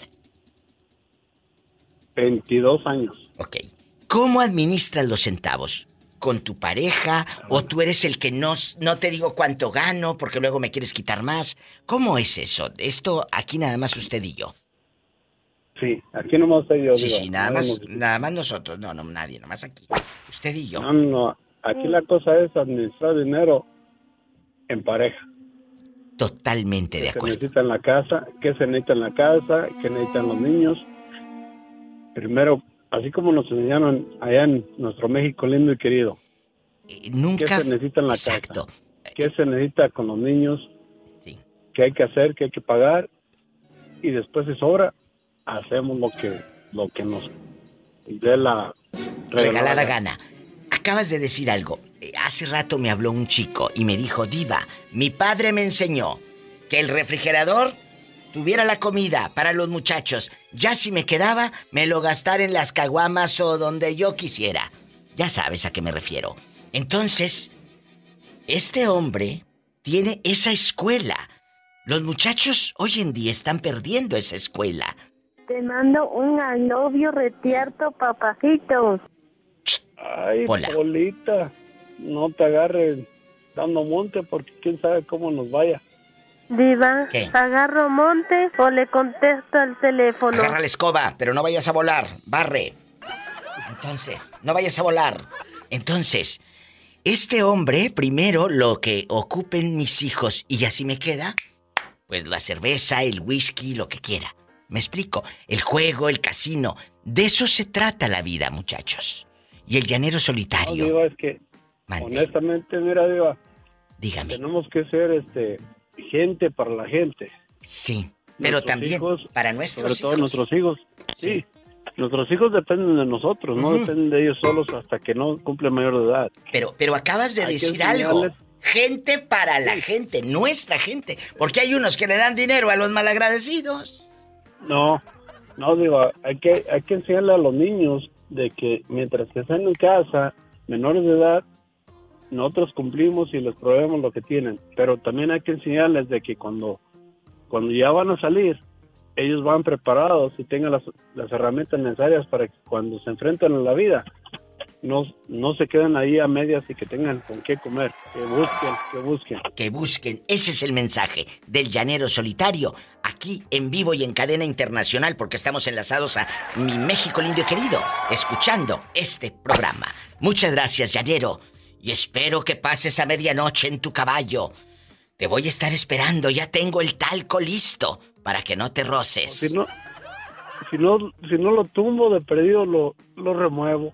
22 años. Ok. ¿Cómo administran los centavos? con tu pareja o tú eres el que no, no te digo cuánto gano porque luego me quieres quitar más. ¿Cómo es eso? Esto aquí nada más usted y yo. Sí, aquí nomás usted y yo. Sí, sí, nada más, nada más nosotros. No, no, nadie, nada más aquí. Usted y yo. No, no, aquí la cosa es administrar dinero en pareja. Totalmente de acuerdo. ¿Qué se necesita en la casa? ¿Qué se necesita en la casa? ¿Qué necesitan los niños? Primero así como nos enseñaron allá en nuestro México lindo y querido. Eh, nunca. ¿Qué se necesita en la casa? ¿Qué se necesita con los niños? ¿Qué hay que hacer? ¿Qué hay que pagar? Y después de sobra, hacemos lo que, lo que nos dé la regalada, gana. Acabas de decir algo. Eh, hace rato me habló un chico y me dijo, Diva, mi padre me enseñó que el refrigerador tuviera la comida para los muchachos, ya si me quedaba, me lo gastara en las caguamas o donde yo quisiera. Ya sabes a qué me refiero. Entonces, este hombre tiene esa escuela. Los muchachos hoy en día están perdiendo esa escuela. Te mando un novio retierto, papacito. Ay, Polita, no te agarres dando monte porque quién sabe cómo nos vaya. Diva, ¿agarro monte o le contesto al teléfono? Agarra la escoba, pero no vayas a volar. Barre. Entonces, no vayas a volar. Entonces, este hombre, primero lo que ocupen mis hijos y así me queda, pues la cerveza, el whisky, lo que quiera. Me explico. El juego, el casino. De eso se trata la vida, muchachos. Y el llanero solitario. No, Diva, es que, honestamente, mira, Diva. Dígame. Tenemos que ser, este gente para la gente. Sí, pero también para nuestros sobre todo nuestros hijos. Sí. Nuestros hijos dependen de nosotros, no dependen de ellos solos hasta que no cumplen mayor de edad. Pero, pero acabas de decir algo. Gente para la gente, nuestra gente. Porque hay unos que le dan dinero a los malagradecidos. No, No, digo, hay que, hay que enseñarle a los niños de que mientras que están en casa, menores de edad, nosotros cumplimos y les proveemos lo que tienen, pero también hay que enseñarles de que cuando, cuando ya van a salir, ellos van preparados y tengan las, las herramientas necesarias para que cuando se enfrenten a la vida, no, no se queden ahí a medias y que tengan con qué comer, que busquen, que busquen. Que busquen, ese es el mensaje del llanero solitario, aquí en vivo y en cadena internacional, porque estamos enlazados a mi México lindo y querido, escuchando este programa. Muchas gracias, llanero, y espero que pases a medianoche en tu caballo. Te voy a estar esperando, ya tengo el talco listo para que no te roces. Si no, si no, si no lo tumbo de perdido, lo, lo remuevo.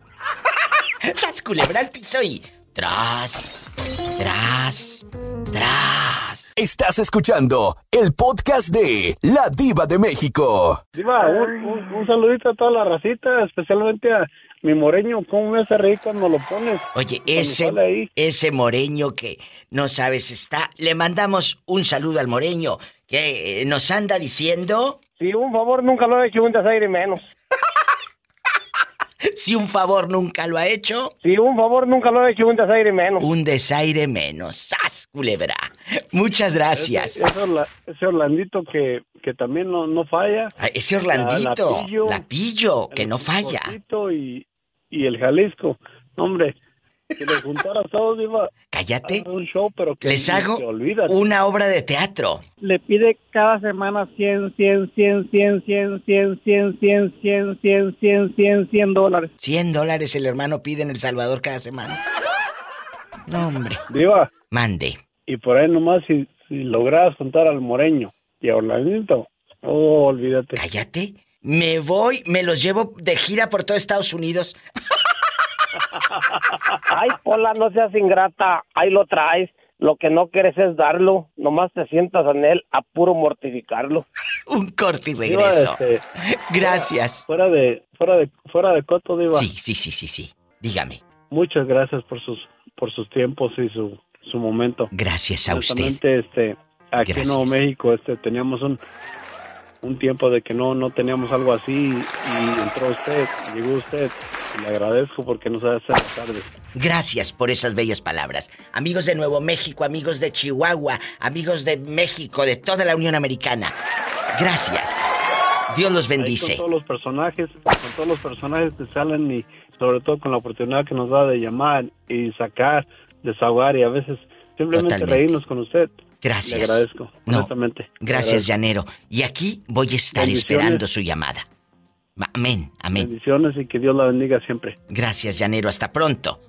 ¡Sas culebra al piso y... Tras, tras, tras. Estás escuchando el podcast de La Diva de México. Diva, un, un- un saludito a toda la racita, especialmente a mi moreño. ¿Cómo me hace reír cuando lo pones? Oye, ese, ese moreño que no sabes está. Le mandamos un saludo al moreño que eh, nos anda diciendo. Si un favor nunca lo he hecho, un desaire menos. Si un favor nunca lo ha hecho. Si un favor nunca lo he hecho, un desaire menos. Un desaire menos. ¡Sas, culebra! Muchas gracias. Ese, ese Orla- ese Orlandito que, que también no, no falla. Ah, ese Orlandito, La- Lapillo, Lapillo, que no falla. Y, y el Jalisco. Hombre, que los juntaras todos, Diva. Cállate. Un show, pero que Les hago te olvidas. una obra de teatro. Le pide cada semana 100, 100, 100, 100, 100, 100, 100, 100, 100, 100, 100, 100, 100 dólares. 100 dólares el hermano pide en El Salvador cada semana. No, hombre. Diva. Mande. Y por ahí nomás, si, si logras juntar al Moreño y a Orlandito, oh, olvídate. Cállate. Me voy, me los llevo de gira por todo Estados Unidos. Ay, Pola, no seas ingrata. Ahí lo traes. Lo que no quieres es darlo. Nomás te sientas en él a puro mortificarlo. Un corte y Diva, regreso. este, Gracias. Fuera de, fuera de, fuera de coto, Diva. Sí, sí, sí, sí, sí. Dígame. Muchas gracias por sus, por sus tiempos y su, su momento. Gracias a usted. Este, aquí Gracias. en Nuevo México, este, teníamos un, un tiempo de que no, no teníamos algo así y entró usted, llegó usted. Y le agradezco porque nos hace la tarde. Gracias por esas bellas palabras. Amigos de Nuevo México, amigos de Chihuahua, amigos de México, de toda la Unión Americana. Gracias. Dios los Ahí bendice. con todos los personajes, con todos los personajes que salen y sobre todo con la oportunidad que nos da de llamar y sacar, desahogar y a veces simplemente Totalmente. reírnos con usted. Gracias. Le agradezco, No, Gracias. Llanero. Y aquí voy a estar esperando su llamada. Ma- Amén, amén. Bendiciones y que Dios la bendiga siempre. Gracias, Llanero. Hasta pronto.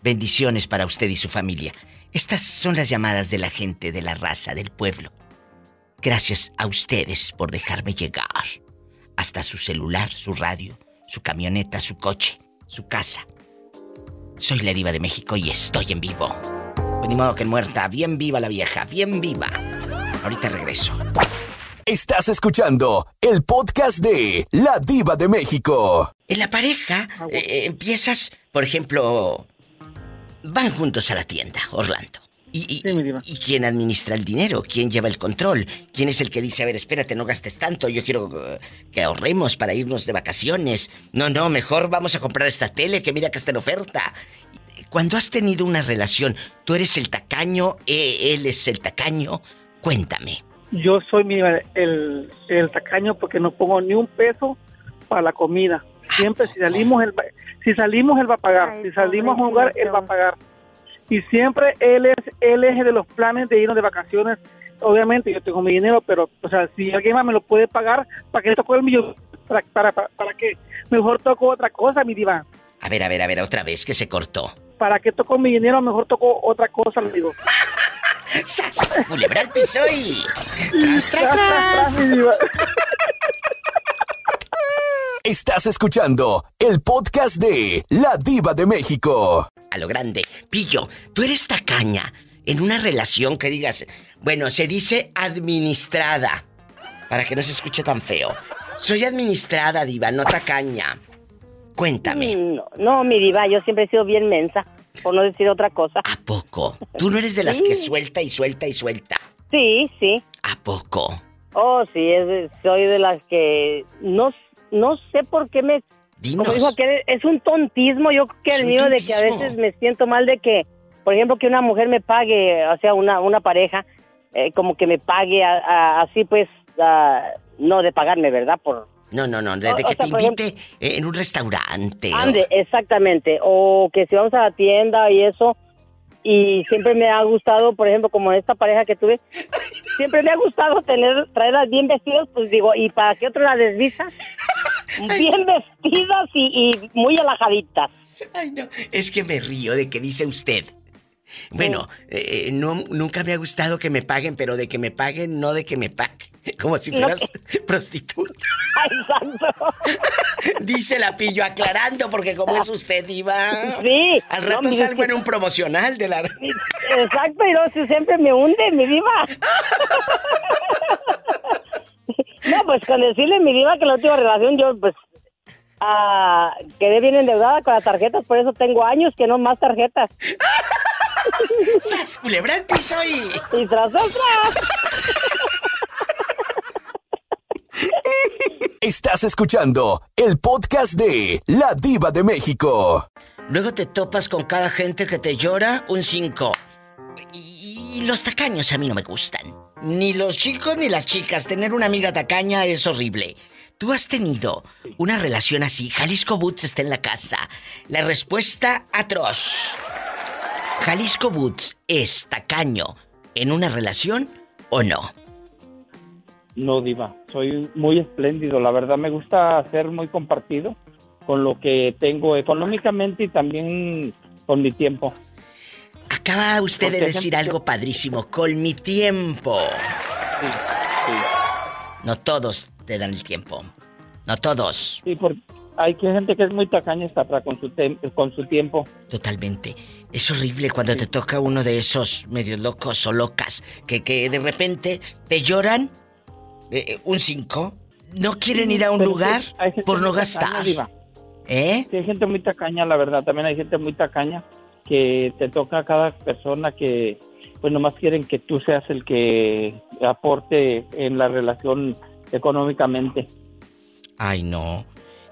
Bendiciones para usted y su familia. Estas son las llamadas de la gente, de la raza, del pueblo. Gracias a ustedes por dejarme llegar hasta su celular, su radio, su camioneta, su coche, su casa. Soy la diva de México y estoy en vivo. Pues Ni modo que muerta, bien viva la vieja, bien viva. Ahorita regreso. Estás escuchando el podcast de La Diva de México. En la pareja eh, empiezas, por ejemplo, van juntos a la tienda, Orlando. ¿Y, y, y quién administra el dinero? ¿Quién lleva el control? ¿Quién es el que dice, a ver, espérate, no gastes tanto, yo quiero eh, que ahorremos para irnos de vacaciones? No, no, mejor vamos a comprar esta tele que mira que está en oferta. Cuando has tenido una relación, tú eres el tacaño, eh, él es el tacaño, cuéntame. Yo soy mi, el, el tacaño porque no pongo ni un peso para la comida. Siempre si salimos él va, si salimos él va a pagar, si salimos a jugar él va a pagar. Y siempre él es él es de los planes de irnos de vacaciones. Obviamente yo tengo mi dinero, pero o sea, si alguien más me lo puede pagar, ¿para qué toco el millón? ¿Para, para, para, para qué? Mejor toco otra cosa, mi diva. A ver, a ver, a ver, otra vez que se cortó. ¿Para qué toco mi dinero? Mejor toco otra cosa, le digo. ¡Sas! Culebra al piso. Estás escuchando el podcast de La Diva de México. A lo grande. Pillo, tú eres tacaña en una relación que digas, bueno, se dice administrada, para que no se escuche tan feo. Soy administrada, diva, no tacaña. Cuéntame. No, no, mi diva, yo siempre he sido bien mensa, por no decir otra cosa. ¿A poco? Tú no eres de las Sí. que suelta y suelta y suelta. Sí, sí. ¿A poco? Oh, sí, es de- soy de las que no, no sé por qué me... Como dijo aquel, es un tontismo, yo creo que el mío de que a veces me siento mal de que, por ejemplo, que una mujer me pague, o sea, una, una pareja, eh, como que me pague a- a- así pues, ah, no de pagarme, ¿verdad? Por, No, no, no, desde o que sea, te invite en un restaurante. o- Ande, exactamente. O que si vamos a la tienda y eso. Y siempre me ha gustado, por ejemplo, como esta pareja que tuve, siempre me ha gustado tener, traerlas bien vestidas, pues digo, ¿y para qué otro las desvisa? Bien vestidas y, y muy alajaditas. Ay, no. Es que me río de que dice usted. Bueno, eh, no, nunca me ha gustado que me paguen, pero de que me paguen, no de que me paguen. Como si fueras prostituta. Exacto. Dice la pillo aclarando, porque como es usted, Iba. Sí. Al rato salgo en un promocional de la. Exacto, y no, si siempre me hunde, mi diva. No, pues con decirle mi diva que la última relación yo, pues, ah, quedé bien endeudada con las tarjetas, por eso tengo años que no más tarjetas. ¡Sas, culebra el piso y... Y tras tras. Estás escuchando el podcast de La Diva de México. Luego te topas con cada gente que te llora un 5. Y, y los tacaños a mí no me gustan. Ni los chicos ni las chicas. Tener una amiga tacaña es horrible. ¿Tú has tenido una relación así? Jalisco Boots está en la casa. La respuesta atroz. ¿Jalisco Boots es tacaño en una relación o no? No, Diva, soy muy espléndido. La verdad me gusta ser muy compartido con lo que tengo económicamente y también con mi tiempo. Acaba usted de decir gente- algo padrísimo. Con mi tiempo. No todos te dan el tiempo. No todos. Sí, hay que gente que es muy tacaña hasta para con su, con su tiempo. Totalmente. Es horrible cuando te toca uno de esos medios locos o locas que, que de repente te lloran eh, un 5. No quieren ir a un Pero lugar sí, por no tacaña, gastar. Diva. ¿Eh? Sí, hay gente muy tacaña, la verdad. También hay gente muy tacaña que te toca a cada persona que, pues nomás quieren que tú seas el que aporte en la relación económicamente. Ay, no.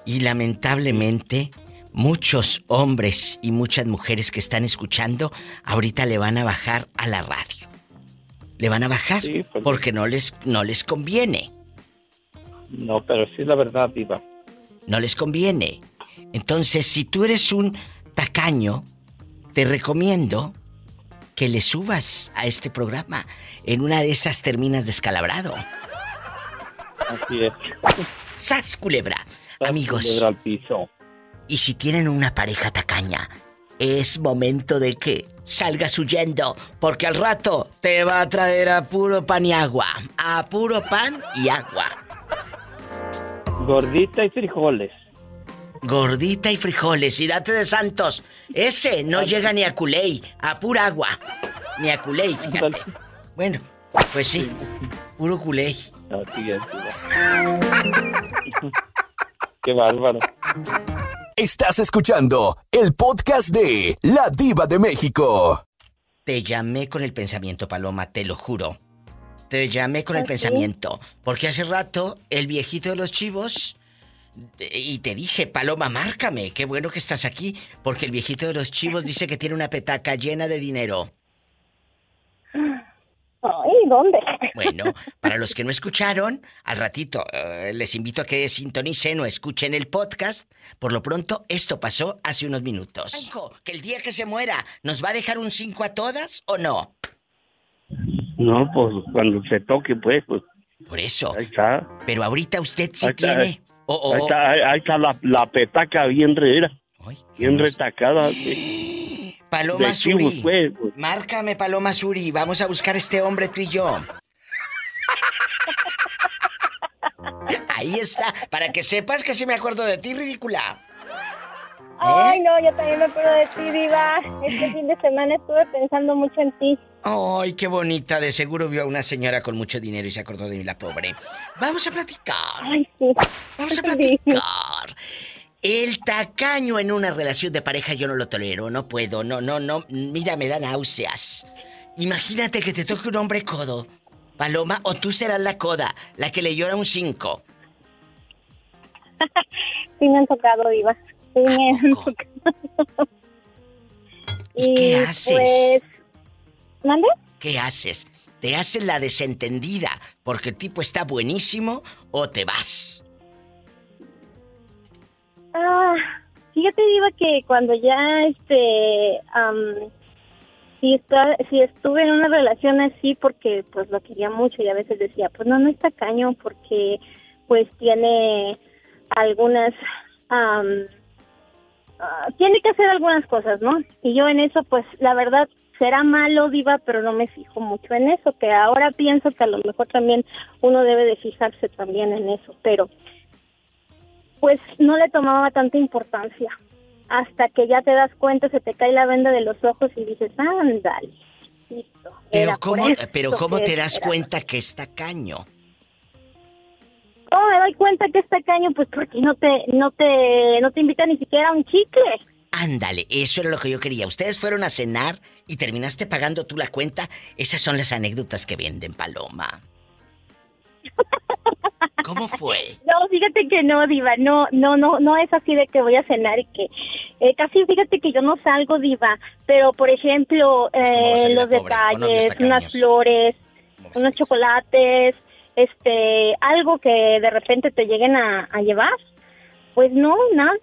Y lamentablemente, muchos hombres y muchas mujeres que están escuchando, ahorita le van a bajar a la radio. Le van a bajar porque no les, no les conviene. No, pero sí es la verdad, Diva. No les conviene. Entonces, si tú eres un tacaño, te recomiendo que le subas a este programa. En una de esas terminas descalabrado. Así es. ¡Sas, culebra! Amigos. Al piso. Y si tienen una pareja tacaña, es momento de que salgas huyendo, porque al rato te va a traer a puro pan y agua. A puro pan y agua. Gordita y frijoles. Gordita y frijoles, y date de santos. Ese no llega ni a culey, a pura agua. Ni a culey, fíjate. Bueno, pues sí, puro culey. Es, Qué bárbaro. Estás escuchando el podcast de La Diva de México. Te llamé con el pensamiento, Paloma, te lo juro. Te llamé con el ¿Ah, sí? pensamiento. Porque hace rato el viejito de los chivos. eh, Y te dije, Paloma, márcame. Qué bueno que estás aquí. Porque el viejito de los chivos dice que tiene una petaca llena de dinero. Ay, ¿dónde? Bueno, para los que no escucharon, al ratito eh, les invito a que sintonicen o escuchen el podcast. Por lo pronto, esto pasó hace unos minutos. Franco, que el día que se muera, ¿nos va a dejar un 5 a todas o no? No, pues cuando se toque, pues, pues. Por eso. Ahí está. Pero ahorita usted sí Ahí está, tiene. Ahí, está ahí- ahí está la, la petaca bien re, bien retacada. Paloma de Suri. pues, pues. Márcame, Paloma Suri. Vamos a buscar a este hombre tú y yo. Ahí está, para que sepas que sí me acuerdo de ti, ridícula. Ay, no, yo también me acuerdo de ti, Diva. Este fin de semana estuve pensando mucho en ti. Ay, qué bonita. De seguro vio a una señora con mucho dinero y se acordó de mí, la pobre. Vamos a platicar. Ay, sí. Vamos a platicar. El tacaño en una relación de pareja yo no lo tolero, no puedo, no, no, no. Mira, me da náuseas. Imagínate que te toque un hombre codo. Paloma, o tú serás la coda, la que le llora un 5. sí me han tocado, Diva. Sí me han tocado. ¿Y, qué haces? Pues... ¿Mande? ¿Qué haces? ¿Te haces la desentendida porque el tipo está buenísimo o te vas? Ah, fíjate, Diva, que cuando ya, este, está, si estuve en una relación así porque pues lo quería mucho y a veces decía, pues no, no está caño porque pues tiene algunas, ah, tiene que hacer algunas cosas, ¿no? Y yo en eso pues la verdad será malo, diva, pero no me fijo mucho en eso, que ahora pienso que a lo mejor también uno debe de fijarse también en eso, pero pues no le tomaba tanta importancia hasta que ya te das cuenta, se te cae la venda de los ojos y dices, ándale. Listo, pero cómo, pero cómo te das cuenta que está caño? ¿Cómo me doy cuenta que está caño? Pues porque no te, no te, no te invita ni siquiera a un chicle. Ándale, eso era lo que yo quería. Ustedes fueron a cenar y terminaste pagando tú la cuenta. Esas son las anécdotas que venden, Paloma. ¿Cómo fue? No, fíjate que no, Diva. No, no, no, no es así de que voy a cenar y que. Eh, casi fíjate que yo no salgo, Diva. Pero, por ejemplo, eh, los detalles, unas flores, unos chocolates, este, algo que de repente te lleguen a, a llevar. Pues no, nada,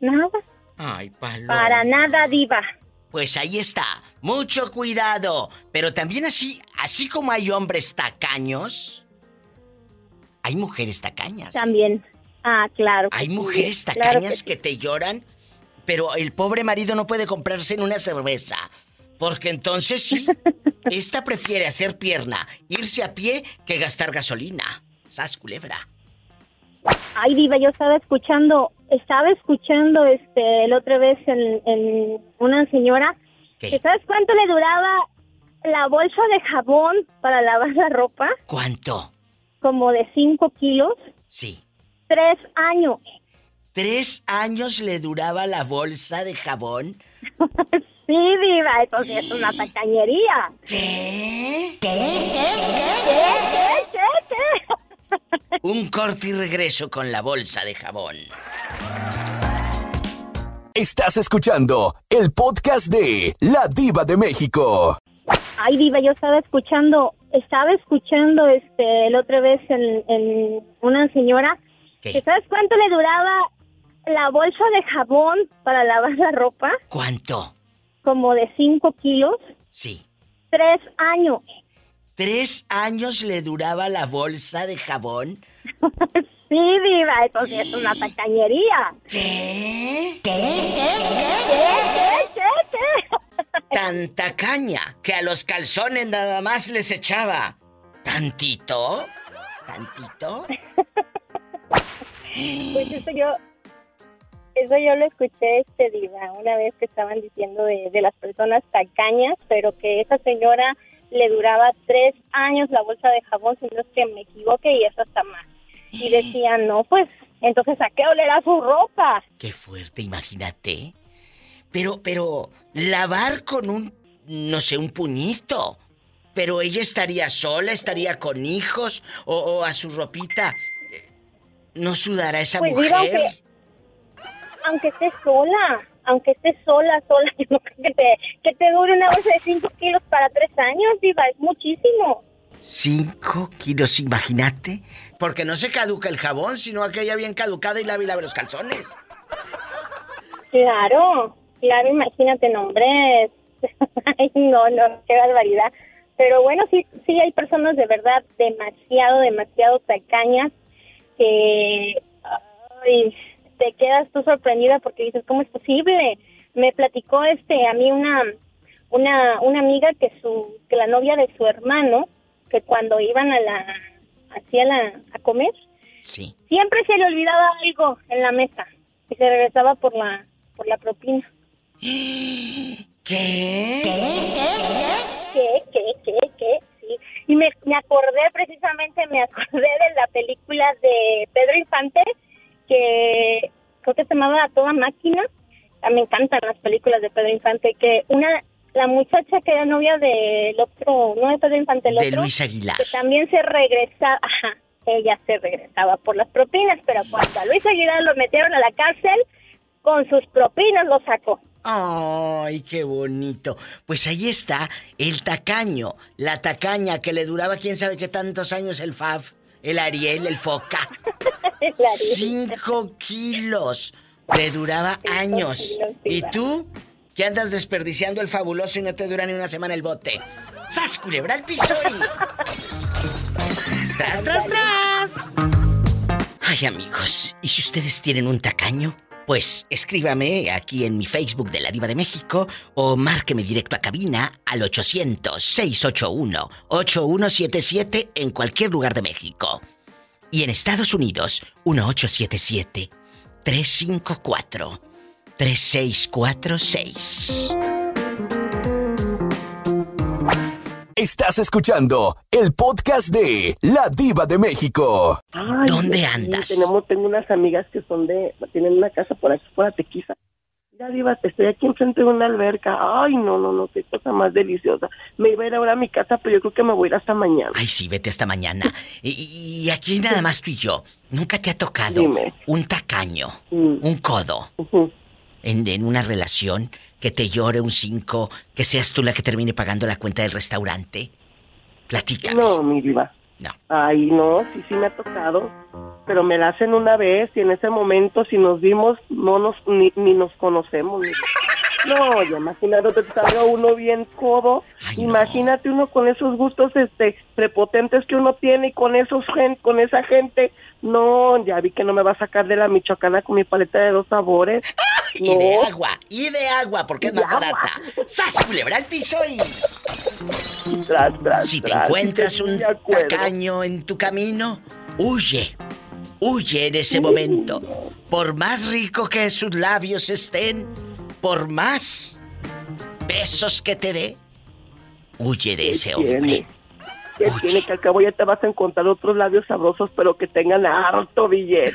nada. Ay, Paloma. Para nada, Diva. Pues ahí está. Mucho cuidado. Pero también así, así como hay hombres tacaños hay mujeres tacañas. También. Ah, claro. Hay mujeres tacañas que, te lloran, pero el pobre marido no puede comprarse en una cerveza. Porque entonces sí, esta prefiere hacer pierna, irse a pie, que gastar gasolina. Sas culebra. Ay, Diva, yo estaba escuchando, estaba escuchando este la otra vez en, una señora. ¿Qué? ¿Sabes cuánto le duraba la bolsa de jabón para lavar la ropa? ¿Cuánto? Como de 5 kilos. Sí. Tres años. ¿Tres años le duraba la bolsa de jabón? sí, viva, eso sí es una tacañería. ¿Qué? ¿Qué? ¿Qué? ¿Qué? ¿Qué? ¿Qué? Un corte y regreso con la bolsa de jabón. Estás escuchando el podcast de La Diva de México. Ay, Diva, yo estaba escuchando estaba escuchando este la otra vez en, una señora que sabes cuánto le duraba la bolsa de jabón para lavar la ropa cuánto como de 5 kilos sí tres años tres años le duraba la bolsa de jabón Sí, viva, eso sí es una tacañería. ¿Qué? ¿Qué? ¿Qué? ¿Qué? ¿Qué? ¿Qué? Tanta caña que a los calzones nada más les echaba. ¿Tantito? ¿Tantito? Pues eso yo, eso yo lo escuché este diva una vez que estaban diciendo de, de las personas tacañas, pero que esa señora le duraba tres años la bolsa de jabón, si no es que me equivoque y eso está mal. Y decían, no, pues, entonces ¿a qué olerá su ropa? Qué fuerte, imagínate. Pero, pero, lavar con un, no sé, un puñito. Pero ella estaría sola, estaría con hijos o, a su ropita. ¿No sudará esa pues mujer? aunque, aunque esté sola, aunque esté sola, sola, yo no creo que te, que te dure una bolsa de 5 kilos para 3 años, Diva, es muchísimo. 5 kilos, imagínate. Porque no se caduca el jabón, sino aquella bien caducada y lave y lave los calzones. Claro. Claro, imagínate, nombres. Ay, no, no, qué barbaridad. Pero bueno, sí, sí hay personas de verdad demasiado, demasiado tacañas que te quedas tú sorprendida porque dices, ¿cómo es posible? Me platicó este a mí una una una amiga que su que la novia de su hermano que cuando iban a la hacia la a comer, sí. siempre se le olvidaba algo en la mesa y se regresaba por la por la propina. ¿Qué? ¿Qué? ¿Qué? ¿Qué? ¿Qué? ¿Qué? Sí. Y me, me acordé precisamente, me acordé de la película de Pedro Infante, que creo que se llamaba A Toda Máquina. Ah, me encantan las películas de Pedro Infante, que una la muchacha que era novia del otro, no de Pedro Infante, el De otro, Luis Aguilar. que también se regresaba, ajá, ella se regresaba por las propinas, pero cuando a Luis Aguilar lo metieron a la cárcel, con sus propinas lo sacó. ¡Ay, qué bonito! Pues ahí está el tacaño, la tacaña que le duraba quién sabe qué tantos años el Faf, el Ariel, el Foca. Cinco kilos. Le duraba años. ¿Y tú? Que andas desperdiciando el fabuloso y no te dura ni una semana el bote. ¡Sas, culebra al piso y... ¡Tras, tras, tras! Ay, amigos, ¿y si ustedes tienen un tacaño? Pues escríbame aquí en mi Facebook de la Diva de México o márqueme directo a cabina al 800-681-8177 en cualquier lugar de México. Y en Estados Unidos, 1877-354-3646. Estás escuchando el podcast de La Diva de México. Ay, ¿Dónde sí, andas? Tenemos, tengo unas amigas que son de, tienen una casa por aquí, por la tequiza. Ya, Diva, estoy aquí enfrente de una alberca. Ay, no, no, no, qué cosa más deliciosa. Me iba a ir ahora a mi casa, pero yo creo que me voy a ir hasta mañana. Ay, sí, vete hasta mañana. Y, y aquí nada más tú y yo. ¿Nunca te ha tocado un tacaño, un codo, en, en una relación que te llore un cinco, que seas tú la que termine pagando la cuenta del restaurante? Platícame. No, mi diva. No. Ay, no, sí, sí me ha tocado. Pero me la hacen una vez y en ese momento, si nos vimos, no nos, ni, ni nos conocemos. No, ya imagínate salga uno bien codo. Imagínate uno con esos gustos este prepotentes que uno tiene y con esos gen, con esa gente. No, ya vi que no me va a sacar de la michoacana con mi paleta de dos sabores. Y de agua, y de agua, porque es más barata. ¡Sas, culebra al piso y... si te tras, encuentras un tacaño en tu camino, huye. Huye en ese momento. Por más rico que sus labios estén, por más besos que te dé, huye de ese hombre. Tiene? ¿Qué tiene que al cabo ya te vas a encontrar otros labios sabrosos, pero que tengan harto billete?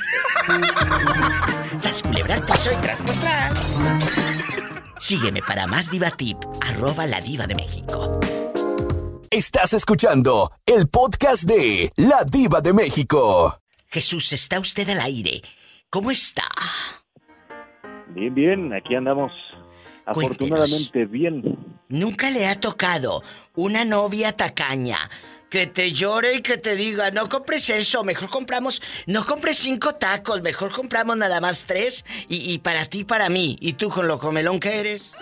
¡Sas, culebra al piso y tras, tras, tras! Sígueme para más Diva Tip, arroba la diva de México. Estás escuchando el podcast de La Diva de México. Jesús, está usted al aire. ¿Cómo está? Bien, bien, aquí andamos. Afortunadamente bien. Nunca le ha tocado una novia tacaña que te llore y que te diga, no compres eso, mejor compramos, no compres cinco tacos, mejor compramos nada más tres y, y para ti para mí. ¿Y tú con lo comelón que eres?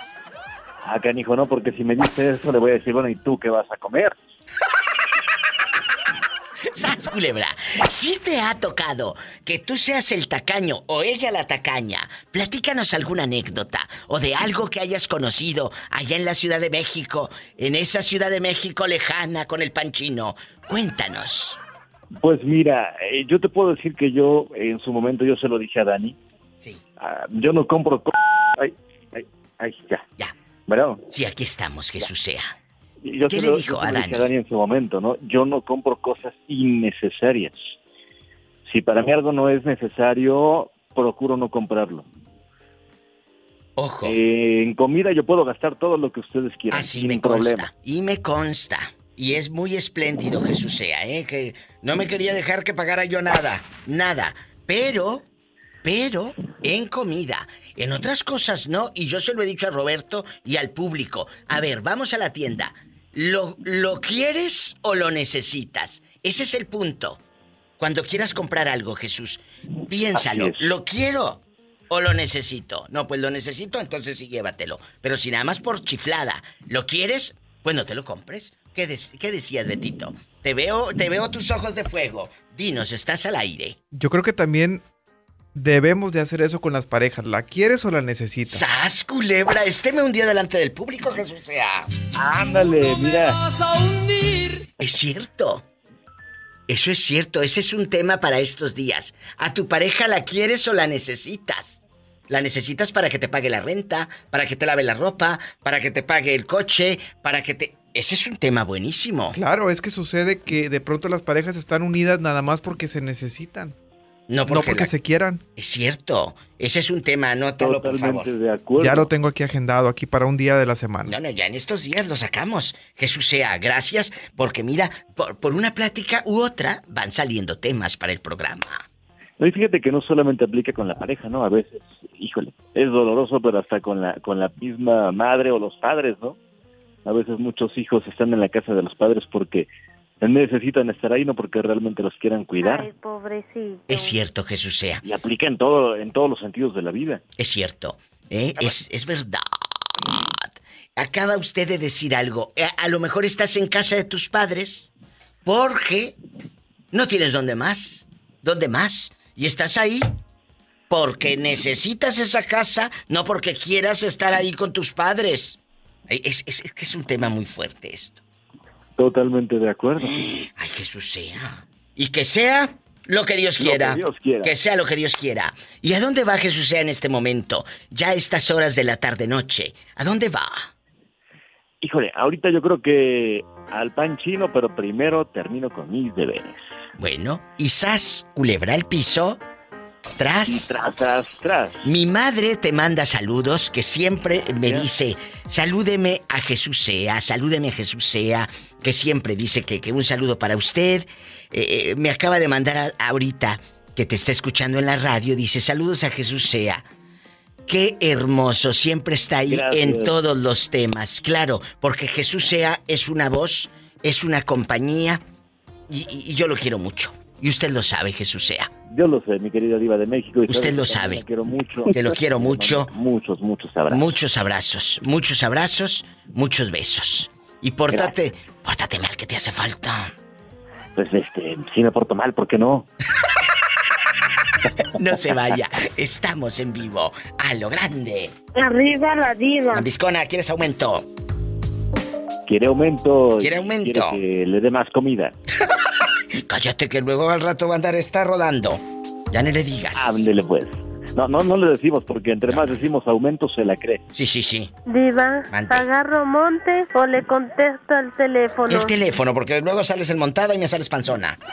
Ah, canijo, no, porque si me dice eso le voy a decir, bueno, ¿y tú qué vas a comer? ¡Sas, culebra! Si te ha tocado que tú seas el tacaño o ella la tacaña, platícanos alguna anécdota o de algo que hayas conocido allá en la Ciudad de México, en esa Ciudad de México lejana con el panchino. Cuéntanos. Pues mira, eh, yo te puedo decir que yo, en su momento, yo se lo dije a Dani. Sí. Ah, yo no compro... co- Ay, ay, ay, ya. Ya. ¿Verdad? Sí, aquí estamos, Jesús sea. Yo ¿Qué le lo- dijo a Dani? en su momento, ¿no? Yo no compro cosas innecesarias. Si para mí algo no es necesario, procuro no comprarlo. Ojo. en comida yo puedo gastar todo lo que ustedes quieran, Así sin me problema. consta. Y me consta. Y es muy espléndido, Jesús sea, ¿eh? Que no me quería dejar que pagara yo nada. Nada. Pero, pero, en comida. En otras cosas no. Y yo se lo he dicho a Roberto y al público. A ver, vamos a la tienda. ¿Lo, lo quieres o lo necesitas? Ese es el punto. Cuando quieras comprar algo, Jesús, piénsalo. ¿Lo quiero o lo necesito? No, pues lo necesito, entonces sí llévatelo. Pero si nada más por chiflada lo quieres, pues no te lo compres. ¿Qué, des- qué decías, Betito? Te veo, te veo tus ojos de fuego. Dinos, estás al aire. Yo creo que también debemos de hacer eso con las parejas. ¿La quieres o la necesitas? ¡Sas, culebra! Este me hundió delante del público, Jesús sea. Ándale, mira. Es cierto. Eso es cierto, ese es un tema para estos días. ¿A tu pareja la quieres o la necesitas? La necesitas para que te pague la renta, para que te lave la ropa, para que te pague el coche, para que te... Ese es un tema buenísimo. Claro, es que sucede que de pronto las parejas están unidas nada más porque se necesitan. No porque, se quieran. Es cierto. Ese es un tema, anótalo, por favor. de acuerdo. Ya lo tengo aquí agendado, aquí para un día de la semana. No, no, ya en estos días lo sacamos. Jesús sea, gracias, porque mira, por, una plática u otra van saliendo temas para el programa. No, y fíjate que no solamente aplica con la pareja, ¿no? A veces, híjole, es doloroso, pero hasta con la, con la misma madre o los padres, ¿no? A veces muchos hijos están en la casa de los padres porque necesitan estar ahí no porque realmente los quieran cuidar. Ay, pobrecito. Es cierto, Jesús sea. Y aplica en todo, en todos los sentidos de la vida. Es cierto. ¿eh? Es, es verdad. Acaba usted de decir algo. Eh, a lo mejor estás en casa de tus padres porque no tienes dónde más. ¿Dónde más? Y estás ahí porque necesitas esa casa, no porque quieras estar ahí con tus padres. Es, es, es que es un tema muy fuerte esto. Totalmente de acuerdo. Ay, Jesús sea. Y que sea lo que Dios quiera. que sea lo que Dios quiera. ¿Y a dónde va Jesús sea en este momento? Ya a estas horas de la tarde-noche. ¿A dónde va? Híjole, ahorita yo creo que al pan chino, pero primero termino con mis deberes. Bueno, y sas, culebra el piso, Tras. tras, tras, tras. Mi madre te manda saludos, que siempre me dice, salúdeme a Jesús sea, salúdeme a Jesús sea, que siempre dice que, que un saludo para usted. Eh, eh, me acaba de mandar ahorita, que te está escuchando en la radio, dice, saludos a Jesús sea. Qué hermoso, siempre está ahí en todos los temas, claro, porque Jesús sea es una voz, es una compañía, y yo lo quiero mucho. Y usted lo sabe, Jesús sea. Yo lo sé, mi querida diva de México. usted lo sabe. Te quiero mucho. Te lo quiero mucho. Muchos, muchos abrazos. Muchos abrazos, muchos abrazos, muchos besos. Y pórtate, pórtate mal que te hace falta. Pues este, si me porto mal, ¿por qué no? no se vaya, estamos en vivo, a lo grande. Arriba la diva. Viscona, ¿quieres aumento? Quiere aumento. Quiere aumento. Quiere que le dé más comida. Cállate que luego al rato va a andar está rodando. Ya no le digas. Háblele pues. No, no, no le decimos porque entre más decimos aumento se la cree. Sí, sí, sí. Diva, ¿agarro monte o le contesto al teléfono? El teléfono, porque luego sales en montada y me sales panzona.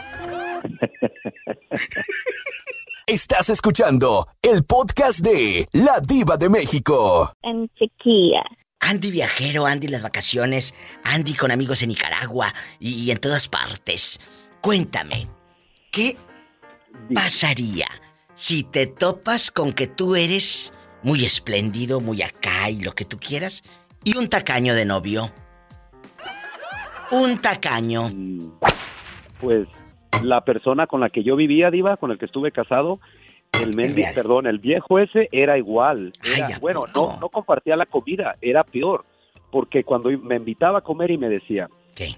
Estás escuchando el podcast de La Diva de México. En chiquilla. Andy viajero, Andy las vacaciones, Andy con amigos en Nicaragua y en todas partes. Cuéntame, ¿qué pasaría si te topas con que tú eres muy espléndido, muy acá y lo que tú quieras, y un tacaño de novio? Un tacaño. Mm, pues la persona con la que yo vivía, Diva, con el que estuve casado, el mendigo, perdón, el viejo ese era igual. bueno, no, no compartía la comida, era peor. Porque cuando me invitaba a comer y me decía,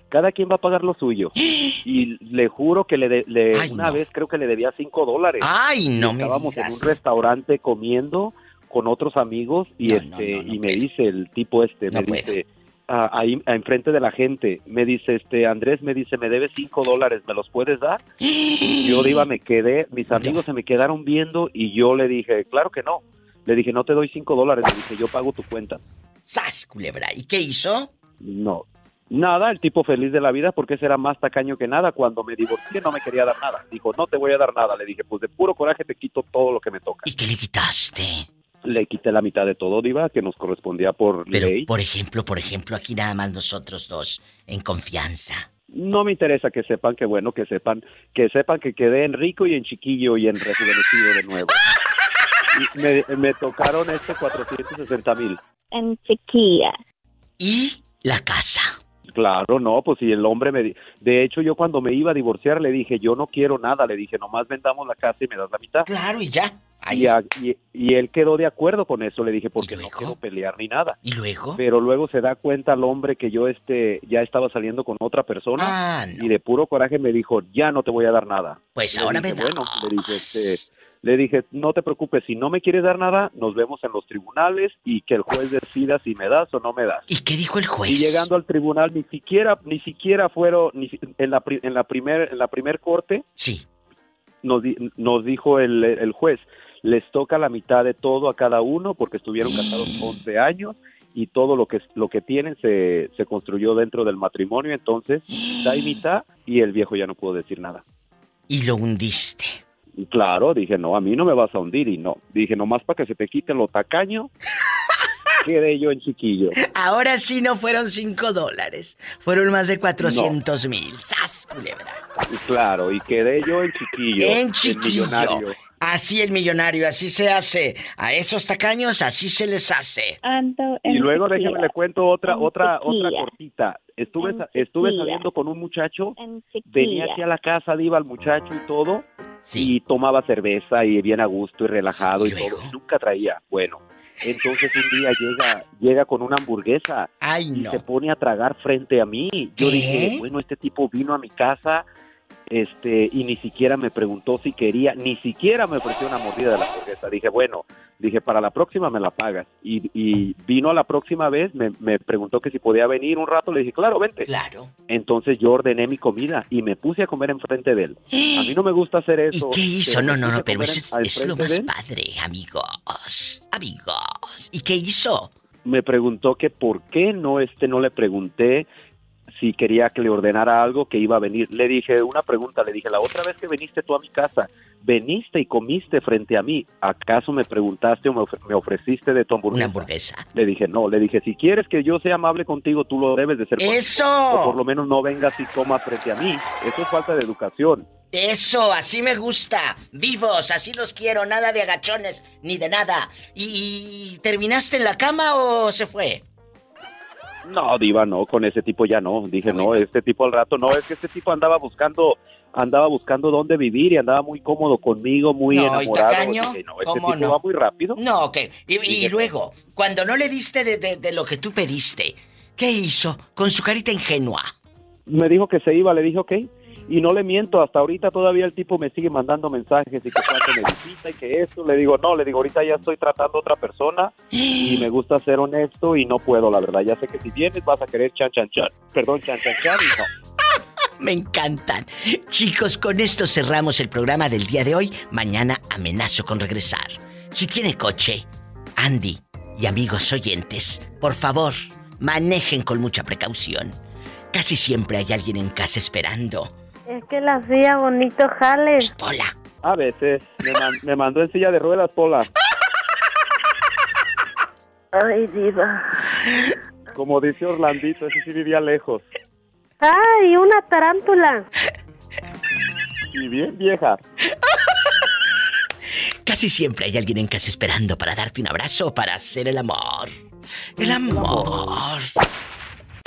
cada quien va a pagar lo suyo. Y le juro que le, una vez creo que le debía cinco dólares. Ay, no me Estábamos en un restaurante comiendo con otros amigos y este y me dice el tipo este, me dice ahí enfrente de la gente, me dice este Andrés, me dice me debes cinco dólares, ¿me los puedes dar? yo diva me quedé, mis amigos se me quedaron viendo y yo le dije claro que no. Le dije no te doy cinco dólares, le dije yo pago tu cuenta. ¡Sas, culebra! ¿Y qué hizo? No, Nada, el tipo feliz de la vida porque ese era más tacaño que nada. Cuando me divorcié no me quería dar nada. Dijo, no te voy a dar nada. Le dije, pues de puro coraje te quito todo lo que me toca. ¿Y qué le quitaste? Le quité la mitad de todo, Diva, que nos correspondía por Pero, por ejemplo, por ejemplo, aquí nada más nosotros dos, en confianza. No me interesa que sepan que bueno, que sepan, que sepan que quedé en rico y en chiquillo y en rejuvenecido de nuevo. me, me tocaron este 460 mil. En chiquilla. ¿Y la casa? Claro, no, pues si el hombre me... De hecho, yo cuando me iba a divorciar le dije, yo no quiero nada, le dije, nomás vendamos la casa y me das la mitad. Claro, y ya. Y, y, él quedó de acuerdo con eso, le dije, porque no quiero pelear ni nada. ¿Y luego? Pero luego se da cuenta el hombre que yo este ya estaba saliendo con otra persona ah, y de puro coraje me dijo, ya no te voy a dar nada. Pues ahora me Bueno, le dije, este, le dije, no te preocupes, si no me quieres dar nada, nos vemos en los tribunales y que el juez decida si me das o no me das. ¿Y qué dijo el juez? Y llegando al tribunal, ni siquiera, ni siquiera fueron, ni, en la, en la primer, en la primer corte. Sí. Nos, nos dijo el, el juez, les toca la mitad de todo a cada uno porque estuvieron casados 11 años y todo lo que lo que tienen se, se construyó dentro del matrimonio, entonces da y mitad y el viejo ya no pudo decir nada. Y lo hundiste Claro, dije, no, a mí no me vas a hundir y no. Dije, nomás para que se te quiten lo tacaño, quedé yo en chiquillo. Ahora sí no fueron cinco dólares, fueron más de 400 mil. ¡Sas, culebra! Claro, y quedé yo en chiquillo. En chiquillo. Así el millonario, así se hace. A esos tacaños así se les hace. y luego déjeme le cuento otra otra otra cortita. Estuve estuve saliendo con un muchacho, venía aquí a la casa, iba el muchacho y todo, y tomaba cerveza y bien a gusto y relajado y, todo. Nunca traía. Bueno, entonces un día llega llega con una hamburguesa y se pone a tragar frente a mí. Yo dije, bueno, este tipo vino a mi casa este y ni siquiera me preguntó si quería, ni siquiera me ofreció una mordida de la hamburguesa. Dije, bueno, dije, para la próxima me la pagas. Y, y vino a la próxima vez, me, me, preguntó que si podía venir un rato, le dije, claro, vente. Claro. Entonces yo ordené mi comida y me puse a comer enfrente de él. A mí no me gusta hacer eso. ¿Y qué hizo? No, no, no, pero eso es lo más padre, amigos, amigos. ¿Y qué hizo? Me preguntó que por qué no, este, no le pregunté si quería que le ordenara algo que iba a venir. Le dije una pregunta, le dije, la otra vez que viniste tú a mi casa, veniste y comiste frente a mí, ¿acaso me preguntaste o me, ofreciste de tu hamburguesa? Una hamburguesa. Le dije, no, le dije, si quieres que yo sea amable contigo, tú lo debes de ser. ¡Eso! O por lo menos no vengas y comas frente a mí. Eso es falta de educación. Eso, así me gusta. Vivos, así los quiero, nada de agachones, ni de nada. ¿Y terminaste en la cama o se fue? No, Diva, no, con ese tipo ya no. Dije, no, este tipo al rato no, es que este tipo andaba buscando andaba buscando dónde vivir y andaba muy cómodo conmigo, muy enamorado. ¿y no, este tipo va muy rápido. No, ok. Y, luego, cuando no le diste de, de, lo que tú pediste, ¿qué hizo con su carita ingenua? Me dijo que se iba, le dije, ok. Y no le miento, hasta ahorita todavía el tipo me sigue mandando mensajes y que cuando me y que esto. Le digo, no, le digo, ahorita ya estoy tratando a otra persona y me gusta ser honesto y no puedo, la verdad. Ya sé que si vienes vas a querer chan, chan, chan. Perdón, chan, chan, chan y. Me encantan. Chicos, con esto cerramos el programa del día de hoy. Mañana amenazo con regresar. Si tiene coche, Andy y amigos oyentes, por favor, manejen con mucha precaución. Casi siempre hay alguien en casa esperando. Es que la hacía bonito jale. Pola. A veces. Me, mandó en silla de ruedas, Pola. Ay, diva. Como dice Orlandito, ese sí vivía lejos. ¡Ay, una tarántula! Y bien vieja. Casi siempre hay alguien en casa esperando para darte un abrazo, para hacer el amor. El amor.